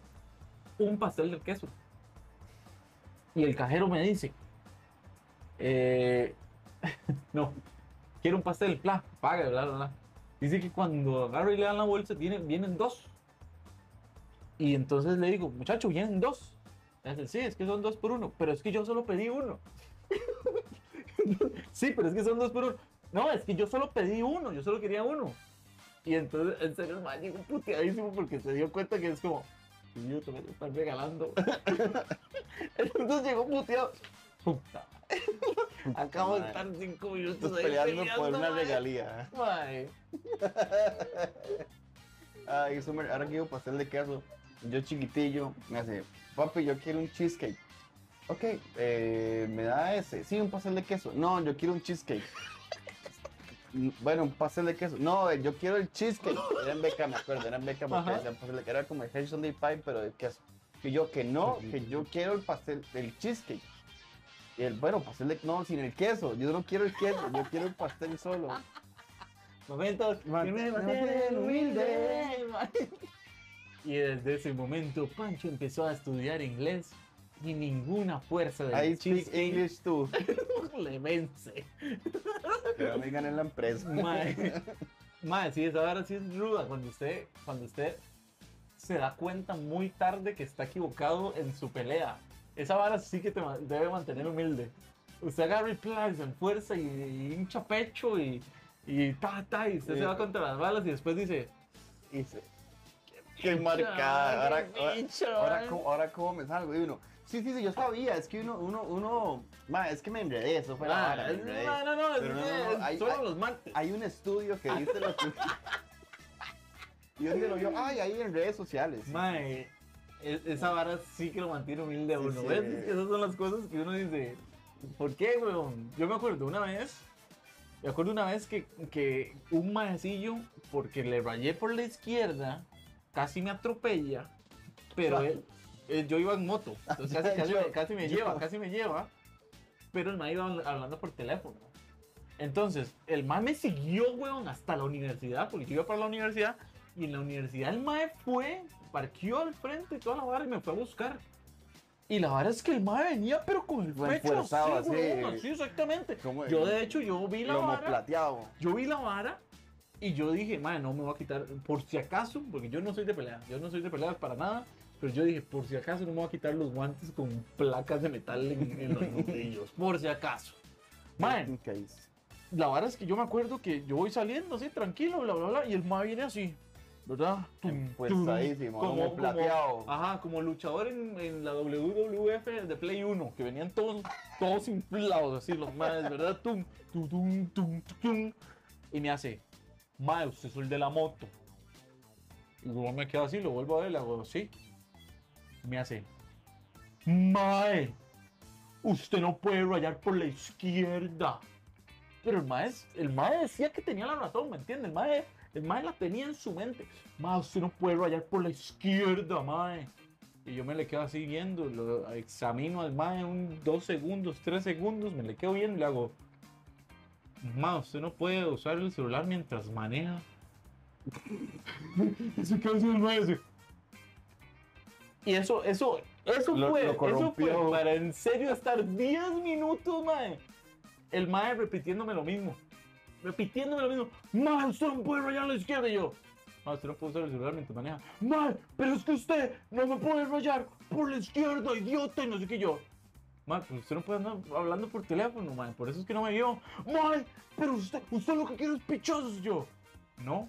un pastel de queso. Y el cajero me dice, eh, no, quiero un pastel, bla, paga, bla, bla, bla. Dice que cuando agarro y le dan la bolsa, vienen, vienen dos. Y entonces le digo, muchacho, vienen dos. Dice, sí, es que son dos por uno, pero es que yo solo pedí uno. sí, pero es que son dos por uno. No, es que yo solo pedí uno, yo solo quería uno. Y entonces, en serio, el man llegó puteadísimo porque se dio cuenta que es como, yo te me lo están regalando. entonces llegó puteado. Puta. Acabo de estar cinco minutos ahí peleando por una regalía. Mae. Ay, Summer, ahora quiero pastel de queso. Yo chiquitillo, me hace, papi, yo quiero un cheesecake. Ok, eh, ¿me da ese? Sí, un pastel de queso. No, yo quiero un cheesecake. Bueno, un pastel de queso. No, eh, yo quiero el cheesecake. Era en beca, me acuerdo, era en beca porque Era como el Hedge Sunday Pie, pero de queso. Y yo que no, que yo quiero el pastel, el cheesecake. Y el, bueno, pastel de, no, sin el queso. Yo no quiero el queso, yo quiero el pastel solo. Momentos que Man- me me mantienen mantienen humilde. Y desde ese momento Pancho empezó a estudiar inglés y ninguna fuerza I del speak cheesecake English too. le vence. Pero me gané la empresa. Mae, mae, sí, esa hora sí es ruda cuando usted, cuando usted se da cuenta muy tarde que está equivocado en su pelea. Esa vara sí que te debe mantener humilde. Usted agarra y plays en fuerza y, y hincha pecho y, y ta, ta, y usted Sí. se va contra las balas y después dice, Y se- Qué marcada. Ahora, qué ahora, bicho, ahora, man. ¿cómo, ahora cómo me salgo. Y uno, sí, sí, sí, yo sabía. Es que uno, uno, uno. Ma, es que me enredé. Eso fue la "Ah, vara, me enredé. no, no, no, Pero no, no, hay- solo hay- los martes. Hay un estudio que dice lo que. y yo lo vio, ay, ahí en redes sociales. Mae, e- esa vara sí que lo mantiene humilde a uno. Esas son las cosas que uno dice, ¿por qué, weón? Yo me acuerdo una vez, me acuerdo una vez que, que un maecillo, porque le rayé por la izquierda, casi me atropella, pero él, él- yo iba en moto, entonces casi, me- casi me yo- lleva, casi me lleva, pero el mae iba habl- hablando por teléfono. Entonces, el mae me siguió, weón, hasta la universidad, porque yo iba para la universidad, y en la universidad el mae fue, parqueó al frente y toda la vara y me fue a buscar. Y la vara es que el mae venía, pero con el pecho enfuerzado, así, así. así exactamente. Como- Yo, de hecho, yo vi la vara, plateado. yo vi la vara y yo dije, mae, no me voy a quitar, por si acaso, porque yo no soy de pelea, yo no soy de pelea para nada, pero yo dije, por si acaso no me voy a quitar los guantes con placas de metal en, en los nudillos, por si acaso. Mae, la verdad es que yo me acuerdo que yo voy saliendo así, tranquilo, bla, bla, bla, y el mae viene así, ¿verdad? Tum, Empuestadísimo, como plateado. ajá, como luchador en, en la WWF de Play 1, que venían todos, todos inflados, así los maes, ¿verdad? Tum, tum, tum, tum, tum. Y me hace, mae, usted es el de la moto. Y luego me quedo así, lo vuelvo a ver, le hago, sí. Y me hace, mae, usted no puede rayar por la izquierda. Pero el mae, el mae decía que tenía la razón, ¿me entiende? El mae, el mae la tenía en su mente. Mae, usted no puede rayar por la izquierda, mae. Y yo me le quedo así viendo, lo examino al mae un dos segundos, tres segundos, me le quedo viendo y le hago, mae, usted no puede usar el celular mientras maneja. y se quedó así el mae así. Y eso, eso, eso Lo- fue, lo eso fue para en serio estar 10 minutos, mae. El mae repitiéndome lo mismo. Repitiéndome lo mismo. Mae, usted no puede rayar a la izquierda. Yo, mae, usted no puede usar el celular mientras maneja. Mae, pero es que usted no me puede rayar por la izquierda, idiota. Y no sé qué yo. Mae, pero usted no puede andar hablando por teléfono, mae. Por eso es que no me vio. Mae, pero usted, usted lo que quiere es pichazos. Yo, no.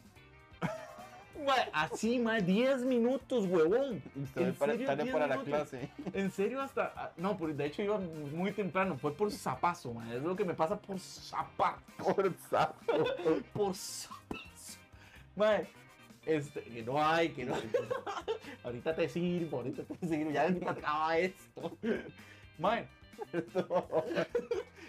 Así, mae, 10 minutos, huevón. Y usted ¿En va para, serio, tarde 10 para la clase. En serio, hasta. ah, No, por- de hecho iba muy temprano. Fue por zapazo, man. Es lo que me pasa por zapazo. Por sapo. Por zapazo. Man, este, que no hay, que no. ahorita te sirvo, ahorita te sirvo. Ya ahorita acaba esto. Man,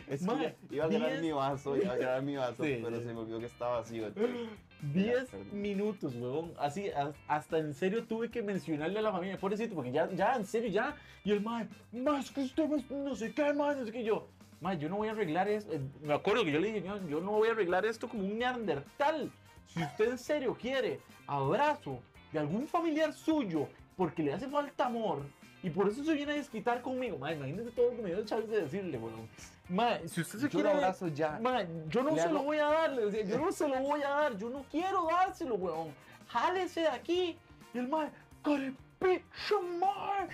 Es que iba a 10 mi vaso, iba a ganar mi vaso, Sí, pero sí. se me olvidó que estaba vacío. entonces- 10 perdón. minutos, weón. Así, hasta en serio tuve que mencionarle a la familia, pobrecito, porque ya, ya, en serio, ya. Y el mae, más que usted no sé qué, mae, no sé qué. Yo, mae, yo no voy a arreglar esto. Eh, Me acuerdo que yo le dije, yo, yo no voy a arreglar esto como un neandertal. Si usted en serio quiere abrazo de algún familiar suyo porque le hace falta amor y por eso se viene a desquitar conmigo, mae, imagínese todo lo que me dio el chance de decirle, weón. Mae, si usted se Yo quiere. lo abrazo ya. Man, yo no Le se lo voy a dar, le decía, yo no se lo voy a dar, yo no quiero dárselo, weón. Jálese de aquí. Y el mae, carepicha, mae,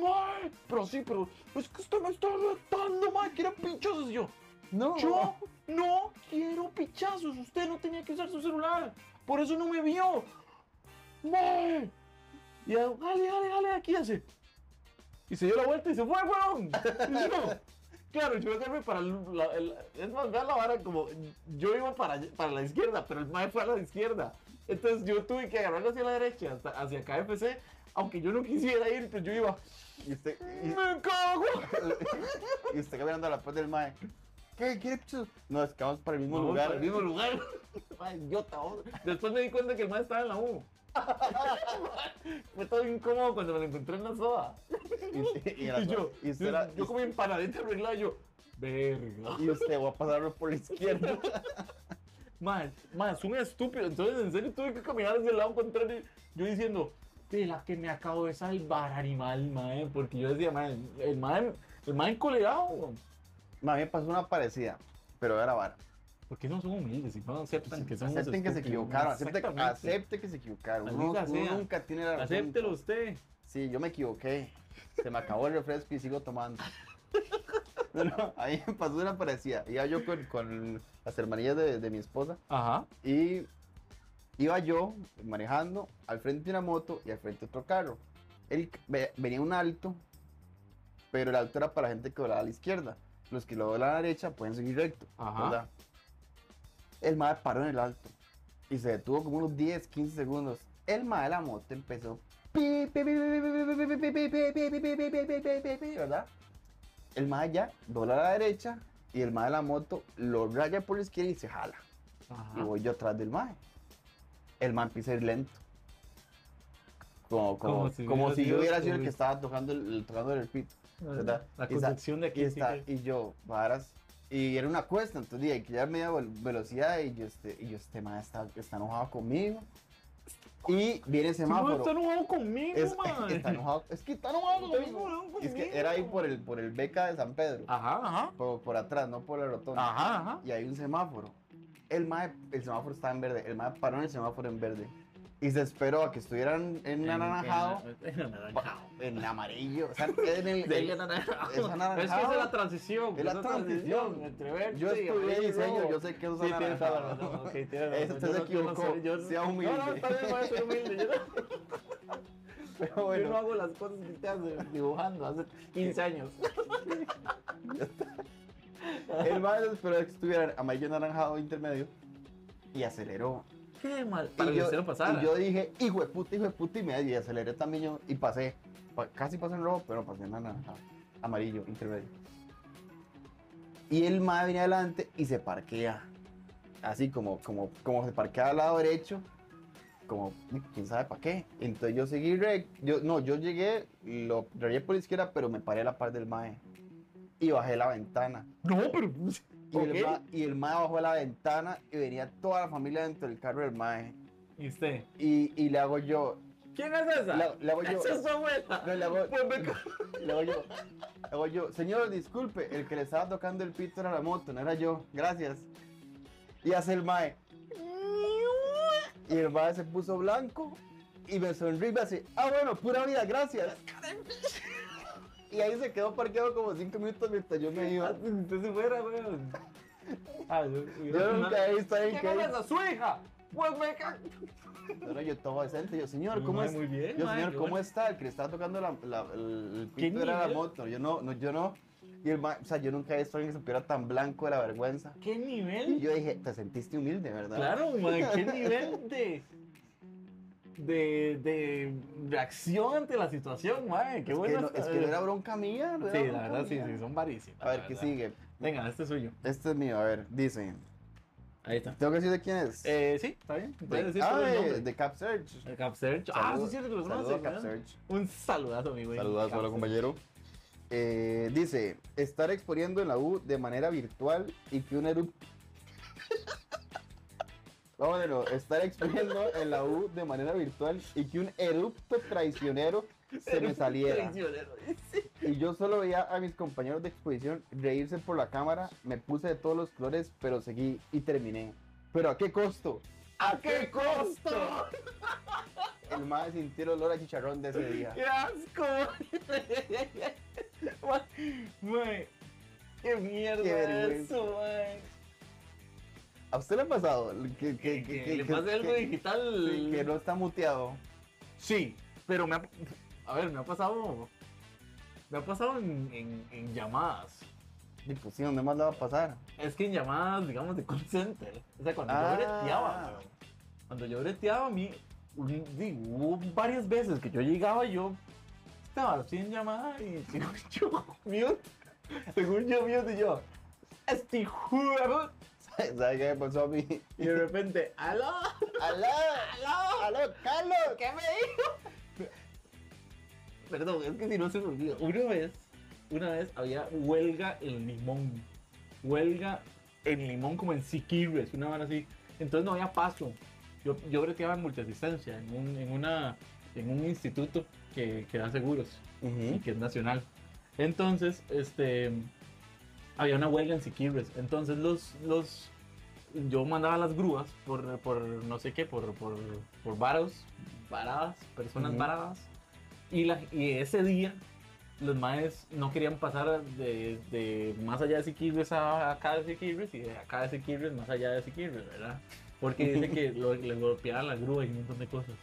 mae. Pero sí, pero es que usted me está retando, mae, quiere pichazos. Y yo, No. yo no quiero pichazos, usted no tenía que usar su celular, por eso no me vio. Mae. Y yo, jale, jale, jale, aquí hace. Y se dio la vuelta y se fue, weón. Y yo, Claro, yo agarré para el- la, el- es más, vean la vara como yo iba para, para la izquierda, pero el mae fue a la izquierda. Entonces yo tuve que agarrarlo hacia la derecha, hasta, hacia KFC, aunque yo no quisiera ir, pues yo iba, Y usted, y, ¡me cago! y usted caminando a la paz del mae. ¿Qué? ¿Quiere pichos? No, es que vamos para el mismo lugar. para el mismo lugar. Mae, idiota. Después me di cuenta que el mae estaba en la U. Fue todo incómodo cuando me lo encontré en la soda. Y, y, y la- Y yo, y usted, yo, era- yo como empanadita arreglada, y yo, verga. y usted va a pasarlo por la izquierda. Más, más, un estúpido. Entonces, en serio, tuve que caminar hacia el lado contrario. Yo diciendo, de la que me acabo de salvar, animal, mae. Porque yo decía, mae, el mae, el mae encolerado, weón. Ma, a mí me pasó una parecida, pero era vara. ¿Por qué no son humildes y no aceptan que son Acepten que se equivocaron, acepten, acepte que se equivocaron. Uno, uno nunca tiene la razón. Acéptelo usted. Sí, yo me equivoqué. Se me acabó el refresco y sigo tomando. No, no, ahí me pasó una parecida. Iba yo con, con las hermanillas de, de mi esposa Ajá. y iba yo manejando al frente de una moto y al frente otro carro. Ve- venía un alto, pero el alto era para gente que volaba a la izquierda. Los que lo doblan a la derecha pueden seguir recto. Ajá. ¿verdad? El mae paró en el alto y se detuvo como unos 10, 15 segundos. El mae de la moto empezó. ¿Verdad? El mae ya dobla a la derecha y el mae de la moto lo raya por la izquierda y se jala. Y voy yo atrás del mae. El mae empieza a ir lento. Como, como, como si, yo hubiera sido el que estaba tocando el, el tocando el pito. ¿verdad? La, la de aquí. Está, y yo, varas, y era una cuesta, entonces dije que ya media velocidad y yo, este, y yo, este man está, está enojado conmigo. Y viene el semáforo. está enojado conmigo, Es, man. está enojado, es que está enojado conmigo. Y es que conmigo. era ahí por el, por el beca de San Pedro. Ajá, ajá. Por, por atrás, no por la rotonda. Ajá, ajá. Y hay un semáforo. El, mae, el semáforo estaba en verde. El mae paró en el semáforo en verde. Y se esperó a que estuvieran en anaranjado, En anaranjado. en amarillo. O sea, en el, el- anaranjado. es Es que es la transición. Es la transición. entre verde Yo estudié diseño, yo sé que eso es Sí, anaranjado. razón. Ok, tienes razón. Este Yo se no- no equivocó. yo- Sea No, no, humilde. está bien, voy a ser humilde. Yo no, Pero yo no bueno, hago las cosas que te hace dibujando hace 15 años. el mae se esperó a que estuvieran amarillo anaranjado intermedio y aceleró. Mal. Y Para que yo, usted no pasara. y yo dije, hijo de puta, hijo de puta, y me y aceleré también yo y pasé. Pa- Casi pasé en rojo, pero pasé en anaranjado, amarillo, intermedio. Y el mae viene adelante y se parquea. Así como, como, como se parquea al lado derecho. Como, quién sabe para qué. Entonces yo seguí recto. Yo, no, yo llegué, lo rayé por la izquierda, pero me paré a la par del mae. Y bajé la ventana. No, pero. Y, el, Ok. ma- y el mae bajó la ventana y venía toda la familia dentro del carro del mae. ¿Y usted? Y, y le hago yo, ¿Quién es esa? Le- le hago yo- Esa es su abuela. no, le hago, Pues me- le hago yo, le hago yo, señor, disculpe, el que le estaba tocando el pito era la moto, no era yo, gracias. Y hace el mae. Y el mae se puso blanco y me sonríe y me hace, ah, bueno, pura vida, gracias. Y ahí se quedó parqueado como cinco minutos mientras yo me iba. Se fuera, weón. Ah, yo, Yo nunca he visto a alguien ¿Quién que... es esa? su hija? Pues me ca... No, no, yo todo decente, yo, señor, ¿cómo Mae, es? Muy bien, Yo, señor, qué ¿cómo bueno. está? El que le estaba tocando la, la- el, el ¿Qué pito era la moto. Yo no, no, yo no. Y el ma- o sea, yo nunca he visto a alguien que se pusiera tan blanco de la vergüenza. ¿Qué Y nivel? yo dije, te sentiste humilde, ¿verdad? Claro, mae, ¿qué nivel de... De, de reacción ante la situación, mae, qué es, bueno. que no, está. es que no era bronca mía. no era Sí, la verdad, sí, mía. sí, son varísimas. A ver, ¿qué sigue? Venga, este es suyo. Este es mío, a ver, dice. Ahí está. ¿Tengo que decir de quién es? Eh, sí, está bien. de, decir ah, de, de Cap Search. El Cap Search. Ah, sí, es cierto que lo Saludo conoce. a Cap. Search. Un saludazo, mi güey. Saludos, Cap hola compañero. Eh, dice, estar exponiendo en la U de manera virtual y que un estar exponiendo en la U de manera virtual y que un erupto traicionero se me saliera. Y yo solo veía a mis compañeros de exposición reírse por la cámara, me puse de todos los colores, pero seguí y terminé. ¿Pero a qué costo? ¿A qué costo? El más sintió el olor a chicharrón de ese día. ¡Qué asco! ¡Qué mierda Qué eso, mae! ¿A usted le ha pasado? Que, que, Que, que- le pase algo digital. sí, que no está muteado. Sí, pero me ha... A ver, me ha pasado... Me ha pasado en, en- en llamadas. Y pues sí, ¿dónde más le va a pasar? Es que en llamadas, digamos, de call center. O sea, cuando Ah. yo breteaba, weón. Cuando yo breteaba, a mí, hubo varias veces que yo llegaba y yo estaba así en llamada y según yo, mute, según yo, mute y yo, este hijo de puta", ¿Sabe qué me pasó a mí? Y de repente, ¡aló! ¡Aló! ¡Aló! ¡Aló, Carlos! ¿Qué me dijo? Perdón, es que si no se me olvida. Una vez, una vez había huelga en Limón. Huelga en Limón como en Siquirres, una hora así. Entonces no había paso. Yo, yo breteaba en multiasistencia, en un, en una, en un instituto que, que da seguros y que es nacional. Entonces, este, había una huelga en Siquirres. Entonces los, los, yo mandaba las grúas por, por no sé qué, por, por, por varos, varadas, personas Ujú. varadas. Y, la, y ese día los maes no querían pasar de, de más allá de Siquirres a acá de Siquirres y de acá de Siquirres más allá de Siquirres, ¿verdad? Porque dice que lo, le golpeaban la grúa y un montón de cosas.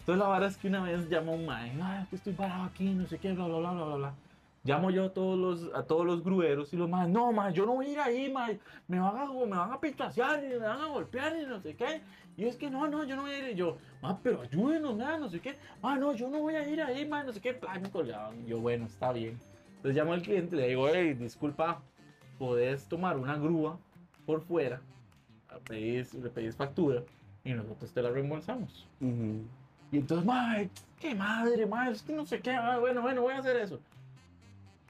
Entonces la verdad es que una vez llamó un mae, ah, que estoy parado aquí, no sé qué, bla, bla, bla, bla, bla, bla. Llamo yo a todos los, a todos los grueros y los más, no, ma, yo no voy a ir ahí, ma, me van a, me van a y me van a golpear y no sé qué. Y es que no, no, yo no voy a ir. Y yo, ma, pero ayúdenos, ma, no sé qué. Ah, no, yo no voy a ir ahí, ma, no sé qué. Plan, me colgaban. Yo, bueno, está bien. Entonces llamo al cliente y le digo, hey, disculpa, podés tomar una grúa por fuera, pedís, le pedís factura y nosotros te la reembolsamos. Y entonces, mae, qué madre, mae, es que no sé qué, ah, bueno, bueno, voy a hacer eso.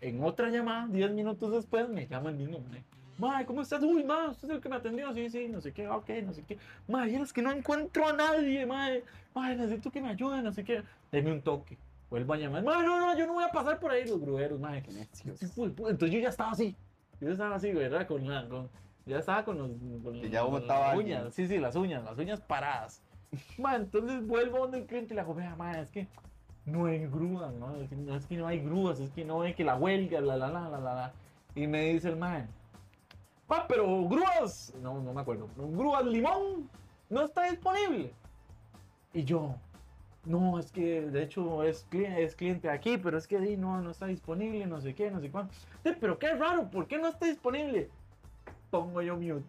En otra llamada, 10 minutos después, me llama el mismo mae. Mae, ¿cómo estás? Uy, mae, usted es el que me atendió, sí, sí, no sé qué, ok, no sé qué. Mae, es que no encuentro a nadie, mae. Mae, necesito que me ayuden, no sé qué. Deme un toque. Vuelvo a llamar. Mae, no, no, yo no voy a pasar por ahí, los grueros, mae. Entonces yo ya estaba así. Yo estaba así, ¿verdad? Con la, con, ya estaba con los. Con Que ya con las alguien. uñas. Sí, sí, las uñas, las uñas paradas. Ma, entonces vuelvo donde el cliente y le digo, vea, ma, es que no hay grúas, ¿no? Es que no, es que no hay grúas, es que no hay que la huelga, la, la, la, la, la, la. Y me dice el man, pa, pero grúas, no, no me acuerdo, grúas limón, no está disponible. Y yo, no, es que de hecho es, es cliente aquí, pero es que di, no, no está disponible, no sé qué, no sé cuánto. "Di, Pero qué raro, ¿por qué no está disponible? Pongo yo mute,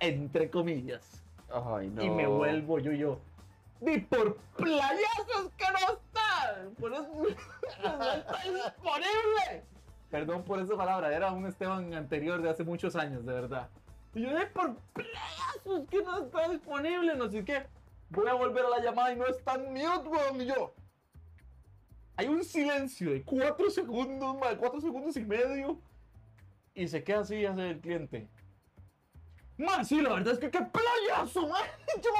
entre comillas Ay, no. y me vuelvo yo yo. Ni por playazos que está disponible. Perdón por esa palabra, era un Esteban anterior de hace muchos años, de verdad. Y yo, "Ni por playazos que no está disponible, no sé qué. Voy a volver a la llamada y no está en mute, weón. Y yo. Hay un silencio de cuatro segundos, más cuatro segundos y medio. Y se queda así, hace el cliente. Man, sí, la verdad es que qué playazo, man. Yo,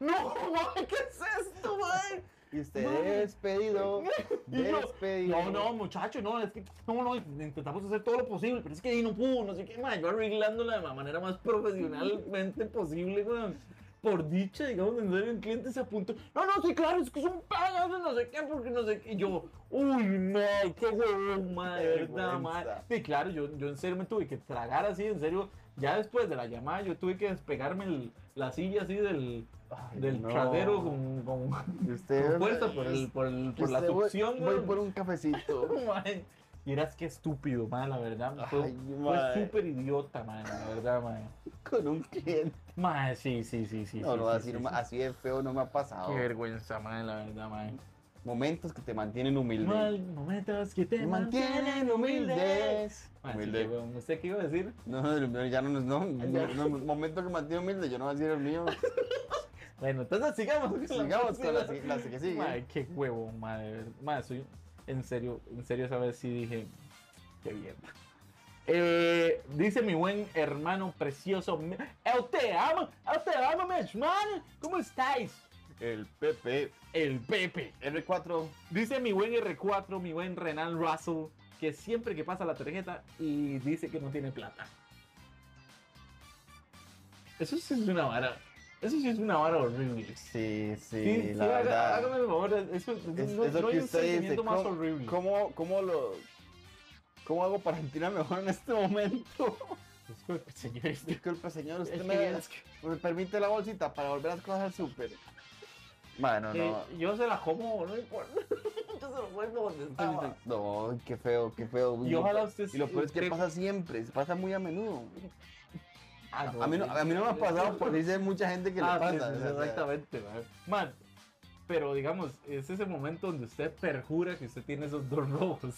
no, man, ¿qué es esto, man? Y usted Madre. despedido. Despedido. No, no, muchacho, no, es que, no, no, intentamos hacer todo lo posible, pero es que ahí no pudo, no sé qué, man, yo arreglándola de la manera más profesionalmente posible, weón. Por dicha, digamos, en serio, el cliente se apuntó, no, no, sí, claro, es que son payasos, no sé qué, porque no sé qué, y yo, uy, no, qué huevón, man, de verdad, vergüenza. Sí, claro, yo, yo en serio me tuve que tragar así, en serio, ya después de la llamada, yo tuve que despegarme el- la silla así del, Ay, del no. trasero con, con, usted. con fuerza por, el, por, el- por la usted, voy- succión, Voy por un cafecito. Y eras que estúpido, man, la verdad. Fue, Ay, fue súper idiota, man, la verdad, man. Con un cliente. Mae, sí, sí, sí, sí. No, sí, no, sí, así, sí, así de feo no me ha pasado. Qué vergüenza, man, la verdad, man. Momentos que te mantienen humilde. Mal, momentos que te mantienen humilde. humildes. Humilde. weón. ¿Usted qué iba a decir? No, ya no, no, no, no, momento que mantiene humilde, yo no voy a decir el mío. Bueno, entonces sigamos. con la Sigamos con la, la que sigue. Mae, qué huevo, madre. Madre, soy. En serio, en serio, esa vez sí dije. Qué bien. Eh, dice mi buen hermano precioso. Eu te amo, eu te amo, mi hermano. ¿Cómo estáis? El Pepe. El Pepe. R4. Dice mi buen R4, mi buen Renan Russell, que siempre que pasa la tarjeta y dice que no tiene plata. Eso sí es una vara. Eso sí es una vara horrible. Sí, sí, Sí, sí, la haga- verdad. hágame el favor, eso, Es- no, eso no que hay un dice, más ¿cómo- horrible. ¿Cómo, cómo lo... ¿Cómo hago para sentirme mejor en este momento? Disculpe, señor. este- Disculpe, señor, usted me, vieras que- me permite la bolsita para volver a cosas al súper. Bueno, no. eh, yo se la como, no importa. yo se lo vuelvo donde estaba. No, qué feo, qué feo. Y ojalá usted Y lo peor es que pasa siempre, pasa muy a menudo. Ah, A mí no, a mí no me ha pasado, por dice mucha gente que Ah, le pasa. sí, exactamente, man. Man, pero digamos, es ese momento donde usted perjura que usted tiene esos dos rojos.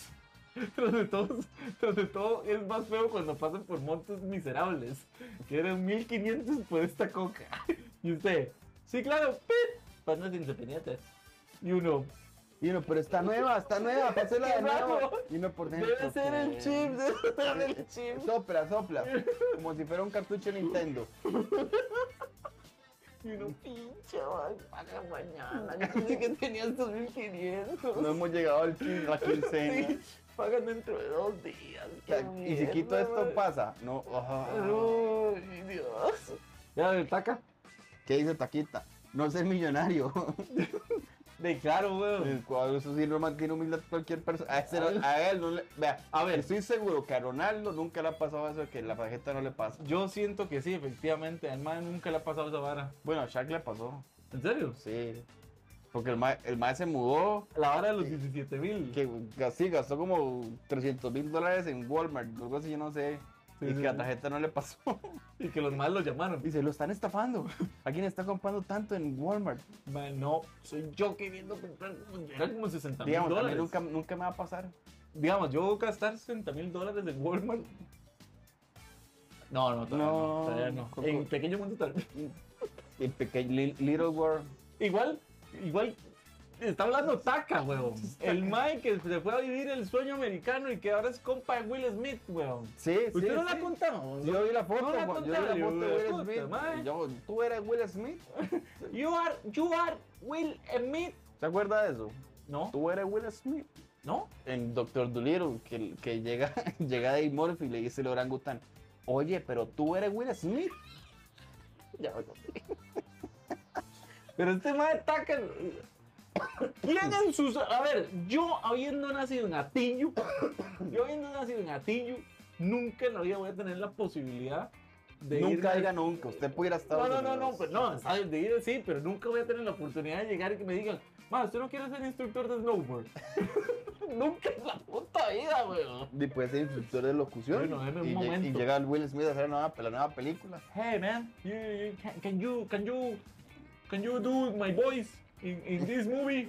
Tras de, todo, tras de todo, es más feo cuando pasan por montos miserables. Que eran 1500 por esta coca. Y usted, sí, claro, pip, panas independientes. Y uno, Y uno, pero está nueva, está nueva, pásela Qué de nuevo. Y uno por dentro. debe ser el chip, debe ser el chip. Sopla, sopla. Como si fuera un cartucho Nintendo. Y uno, pinche, paga mañana. Yo pensé que tenías 2500. No hemos llegado al quin- a la quincena. Sí, pagan dentro de dos días. O sea, qué y si quito esto man. pasa. No. ah. Uy, Dios. Ya, el taca. ¿Qué dice Taquita? No ser millonario. De claro, weón. El cuadro, eso sí no mantiene humildad a cualquier persona. A, ese a él no le. Vea, A ver. estoy seguro que a Ronaldo nunca le ha pasado eso de que la tarjeta no le pasa. Yo siento que sí, efectivamente. Al man nunca le ha pasado esa vara. Bueno, a Shaq le pasó. ¿En serio? Sí. Porque el mae, el mae se mudó. La vara de los 17 mil. Que sí, gastó como 300 mil dólares en Walmart. Algo así, yo no sé. Sí, y sí, que la tarjeta no le pasó. Y que los más lo llamaron. Dice, lo están estafando. ¿Alguien está comprando tanto en Walmart? Man, no, soy yo queriendo comprar. como- Era como 60 mil a dólares. nunca, nunca me va a pasar. Digamos, yo gastar 60 mil dólares en Walmart. No, no, todavía no. No, todavía no. En pequeño mundo tal. En pequeño, li- Little World. Igual, igual. Está hablando Taca, weón. El Mike que se fue a vivir el sueño americano y que ahora es compa de Will Smith, weón. Sí, sí. ¿Usted no la sí. contado? Yo vi la foto, No la Juan, yo vi contaron, la foto de Will Smith. Yo, ¿Tú eres Will Smith? You are, you are Will Smith. ¿Se acuerda de eso? No, ¿Tú eres Will Smith? no. En Doctor Dolittle, que, que llega, llega Dave Murphy y le dice el orangután, oye, pero tú eres Will Smith. Ya. Pero este mae Taca. ¿Quién en sus.? A ver, yo habiendo nacido en Atillo, yo habiendo nacido en Atillo, nunca en la vida voy a tener la posibilidad de Nunca diga nunca, usted puede ir a No, Estados no, no, no, Unidos. pues no, ¿sabes? De ir sí, pero nunca voy a tener la oportunidad de llegar y que me digan, ma, ¿usted no quiere ser instructor de snowboard? nunca en la puta vida, weón. Y puede ser instructor de locución. Bueno, deme un y, momento. y llega Will Smith a hacer la nueva, la nueva película. Hey, man, you, you- can, can you, can you, can you do my voice in, in this movie?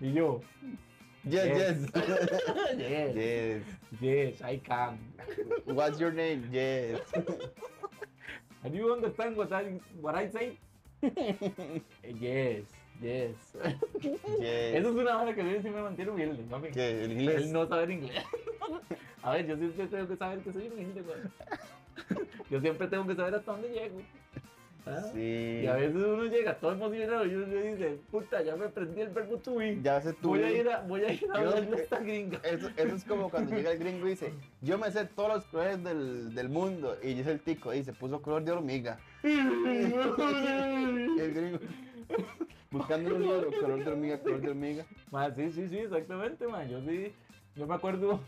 y yo, Yes, Yes. yes. yes, yes. yes, I can. What's your name? Yes. And you understand what I, what I say? yes, yes. yes. Eso es una hora que sí me mantiene humilde, mami. ¿Qué? ¿El inglés? El no saber inglés. A ver, yo siempre tengo que saber que soy humilde, güey. Yo siempre tengo que saber hasta dónde llego. ¿Ah? Sí. Y a veces uno llega todo emocionado y uno dice, puta, ya me aprendí el verbo to be. Ya sé tú. Voy a ir a, voy a, ir a Yo- esta gringa. Eso, eso es como cuando llega el gringo y dice, yo me sé todos los colores del, del mundo. Y dice el tico, y se puso color de hormiga. Y el gringo, buscando un libro, color de hormiga, color de hormiga. Ma, sí, sí, sí, exactamente, man. Yo sí, yo me acuerdo.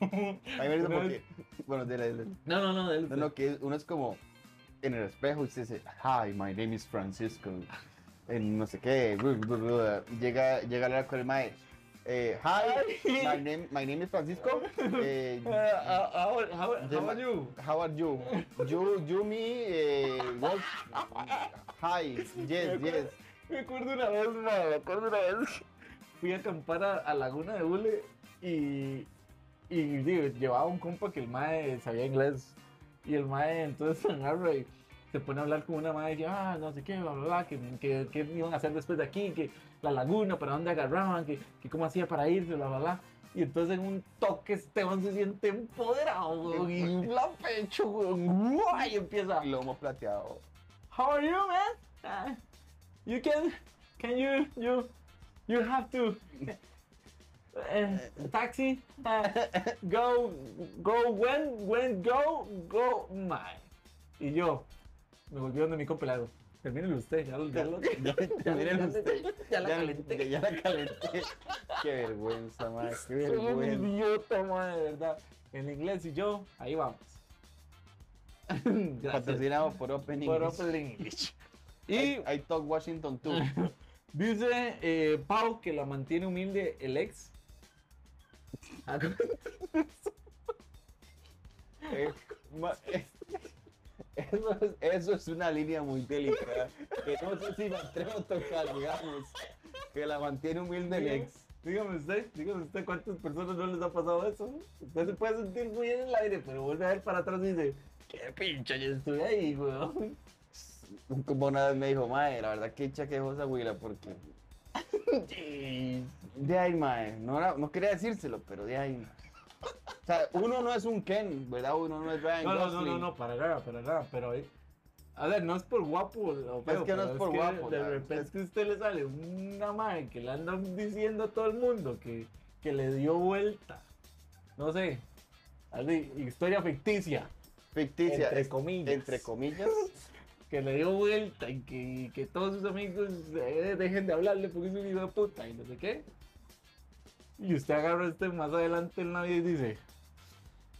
A mí me dice porque, bueno, dile, dile. No, no, no, de él. No, no, que uno es como en el espejo y se dice, hi, my name is Francisco. En no sé qué, llega, llega a hablar con el maestro. Eh, hi, my name, my name is Francisco. Eh, Uh, how, how, how, are you? How are you? You, you, me, eh, what? Hi, yes, yes. Me acuerdo una vez, me acuerdo una vez. Fui a acampar a, a Laguna de Hule y, y digo, llevaba un compa que el mae sabía inglés. Y el mae entonces agarra y se pone a hablar con una mae y dice, ah, no sé qué, bla, bla, bla, que, que, que iban a hacer después de aquí, que la laguna, para dónde agarraban, que, que cómo hacía para irse, bla, bla, bla. Y entonces en un toque Esteban se siente empoderado, weón, y infla pecho, weón, y empieza, Lomo plateado. How are you, man? Uh, you can, can you, you, you have to, uh, taxi, go, go, when, when, go, go, my. Y yo, me volví donde mi compelado. Termínelo usted, ya, lo- ya, lo- Ya, usted. la calenté. Ya la calenté. Qué vergüenza, madre. Qué Soy un vergüenza. idiota, madre, de verdad. En inglés y yo, ahí vamos. Patrocinado por Open Por English. Open English. Y Y I Talk Washington too. Dice eh, Pau que la mantiene humilde el ex. Eso es, eso es una línea muy delicada. Que no sé si me atrevo a tocar, digamos. Que la mantiene humilde el ex. Dígame usted, dígame usted cuántas personas no les ha pasado eso. Usted se puede sentir muy en el aire, pero vuelve a ver para atrás y dice, qué pinche, yo estuve ahí, weón. Como una vez me dijo, mae, la verdad que quejosa, Willa, porque. De ahí, mae. No, era- no quería decírselo, pero de ahí. O sea, uno no es un Ken, ¿verdad? Uno no es Ryan No, no, no, Gosling. no, no, para nada, para nada, pero eh, a ver, no es por guapo o feo, que no pero es por guapo, De repente a usted le sale una madre que le andan diciendo a todo el mundo que, que le dio vuelta. No sé, así, historia ficticia. ficticia. Entre es- comillas. Entre comillas. que le dio vuelta y que, y que todos sus amigos eh, dejen de hablarle porque es un hijo de puta y no sé qué. Y usted agarra este más adelante en la vida y dice.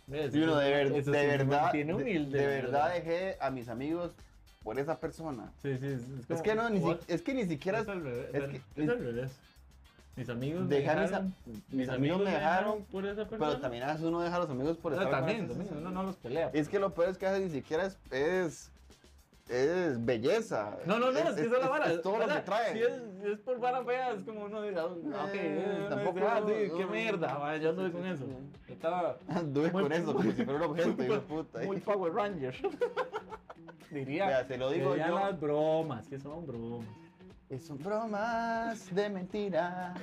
"Ve, Y uno de, ver- de me verdad, mantiene de, humilde, de verdad dejé a mis amigos por esa persona. Sí, sí, es, Es como, que no, ni si- es que ni siquiera Es al revés. es Es, que- es al revés. Mis amigos me Dejé a mis, dejaron. mis amigos me dejaron, por esa persona. pero también a veces uno deja a los amigos por Ah, estar con también, uno no los pelea. Es que lo peor es que a veces ni siquiera es, es, es belleza. No, no, no, es, que eso es la vara. es todo O sea, que trae. Si es, es por vara fea, es como uno dice, ok, eh, tampoco, ah, sí, no, qué no, mierda, yo anduve con eso. Estaba Anduve Muy- con eso como si fuera un objeto, hijo puta. muy Power Ranger. Diría, Vea, se lo digo dirían yo. las bromas, que son bromas. Son bromas de mentira.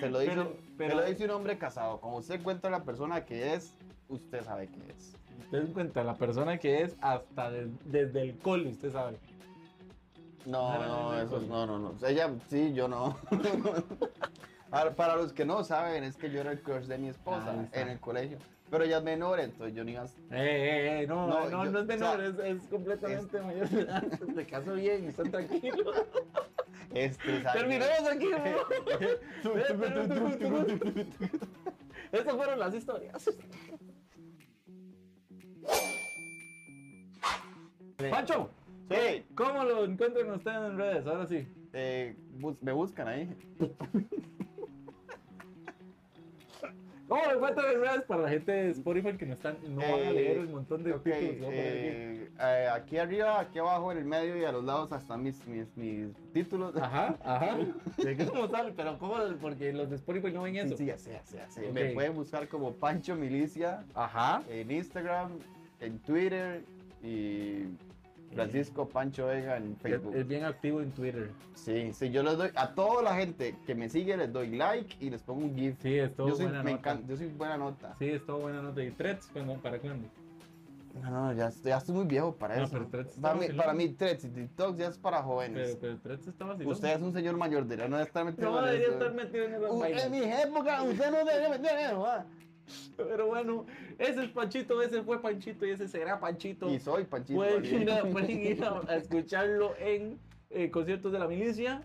Se lo dice, Pero- pero- se lo dice un hombre casado. Como usted cuenta la persona que es, usted sabe que es. Usted en cuenta la persona que es hasta des- desde el cole, usted sabe. No, Ah, no, no, eso no. no, no. Ella, sí, yo no. Ahora, Para los que no saben, es que yo era el crush de mi esposa en el colegio. Pero ella es menor, entonces yo ni a... Eh, eh, eh, no, no, No, no, es o sea, menor, es, es completamente mayor de edad. Se casó bien, están tranquilos. Terminemos aquí. Estas fueron las historias. Pancho, Sí, ¿cómo lo encuentran ustedes en redes? Ahora sí. eh, bus- me buscan ahí. ¿Cómo lo encuentran en redes para la gente de Spotify que no, están, no van a Eh, leer el montón de títulos? aquí? eh, aquí arriba, aquí abajo, en el medio y a los lados hasta mis, mis, mis títulos. Ajá, ajá. ¿De qué cómo sale? Pero ¿cómo? Porque los de Spotify no ven Sí, eso. sí, ya sé, ya sé, ya sé. Ok. Me pueden buscar como Pancho Milicia Ajá. en Instagram, en Twitter y Francisco Pancho Vega en Facebook. es bien activo en Twitter. Sí, sí, yo les doy a toda la gente que me sigue les doy like y les pongo un GIF. Sí, es todo yo soy, buena me nota. encanta, yo soy buena nota. Sí, es todo buena nota. ¿Y threads? ¿Para cuándo? No, no, ya, ya estoy muy viejo para No, eso. pero Threads para, mí, para mí, Threads y TikTok ya es para jóvenes. Pero, pero threads está vacilón. Usted es un señor mayor de edad, no estar metido No en debería eso. estar metido en vainas. en mi época, usted no debería meter en eso. Pero bueno, ese es Panchito, ese fue Panchito y ese será Panchito. Y soy Panchito. Pueden ir, a, pueden ir a- a escucharlo en eh, conciertos de la milicia.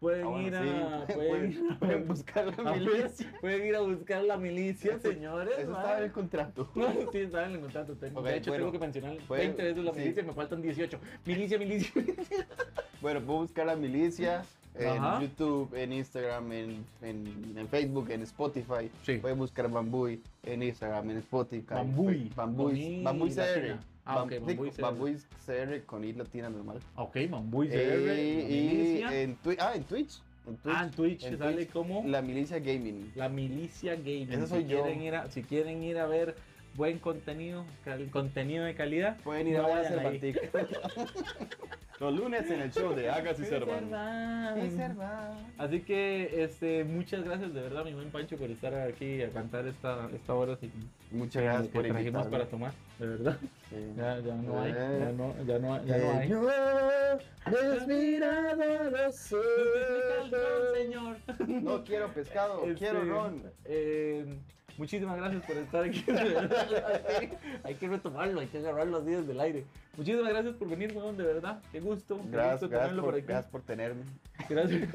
Pueden Ah, bueno, ir a. sí. Pueden, ir pueden buscar la milicia. pueden ir a buscar la milicia, señores. Eso estaba en el contrato. Sí, está en el contrato. Tengo- Ok, de hecho, bueno. tengo que mencionar Bueno, 20 veces la sí. milicia, me faltan 18. Milicia, milicia. Bueno, puedo buscar la milicia en Ajá. YouTube, en Instagram, en, en, en Facebook, en Spotify. Sí. Pueden buscar Bambuy en Instagram, en Spotify. Bambuy, Bambuy. Bambuy CR. Ah, ok, Bam- Bambuy sí, CR. Bambuy CR con I latina normal. Ok, Mambuy CR. Eh, y milicia. en, ah, en Twitch. En Twitch. ah, en Twitch en sale Twitch, como. La milicia gaming. La milicia gaming. Ese soy si yo. Quieren ir a, si quieren ir a ver buen contenido, cal- contenido de calidad, Pueden ir a no ver a. Los lunes en el show de Hagas y Cervan. Cervan. Así que este, muchas gracias de verdad, mi buen Pancho, por estar aquí a cantar esta, esta hora sin- Muchas gracias que por trajimos invitarme. para tomar, de verdad. Sí. Ya, ya no hay, Eh. ya no, ya no, ya no hay. Señor, desmirado los ojos. señor. No quiero pescado, Este, quiero ron. eh, muchísimas gracias por estar aquí. hay que retomarlo, hay que agarrar los días del aire. Muchísimas gracias por venir, weón, de verdad. Qué gusto. qué Gracias, gusto gracias, por, por aquí. gracias por tenerme. Gracias.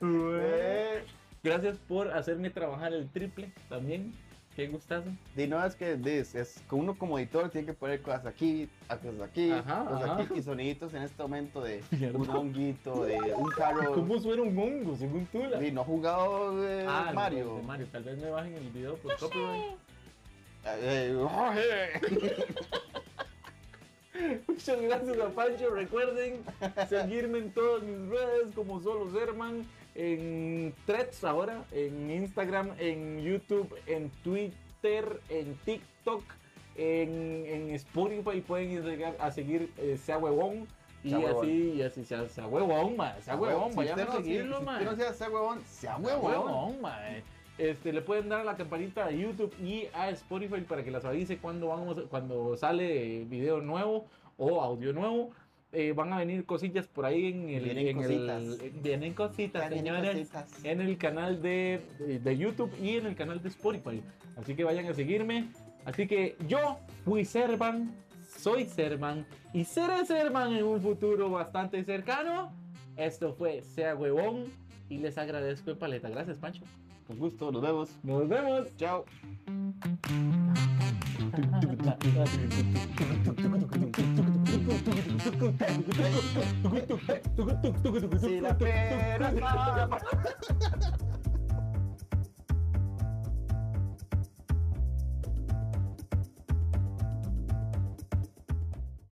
Gracias por hacerme trabajar el triple también. Qué gustazo. Di, no, es que dis, es que uno como editor tiene que poner cosas aquí, cosas aquí, Ajá, cosas ajá. aquí y soniditos en este momento de Mierda. un honguito, de un carro. ¿Cómo suena un hongo según tú? La... Di, no he jugado de Ah, no, Mario. de Mario. Tal vez me bajen el video por copyright. Eh. Muchas gracias a Pancho. Recuerden seguirme en todas mis redes como Solo Serman, en Threads ahora, en Instagram, en YouTube, en Twitter, en TikTok, en, en Spotify pueden ir a seguir eh, Sea Huevón. Y Sea así, y así, sea, sea huevón, ma, sea huevón, Si vayan a si- seguirlo, si ma. usted no sea sea huevón, sea Sea huevón. huevón, ma. Este, le pueden dar a la campanita a YouTube y a Spotify para que las avise cuando vamos, cuando sale video nuevo o audio nuevo. Eh, van a venir cosillas por ahí en el. Vienen en el- cositas. eh, vienen cositas, Vienen señores. cositas. En el canal de, de- de YouTube y en el canal de Spotify. Así que vayan a seguirme. Así que yo fui Servan, soy Servan y seré Servan en un futuro bastante cercano. Esto fue Sea Huevón y les agradezco en paleta. Gracias, Pancho. Con gusto, nos vemos. Nos vemos. Chao. Si la pera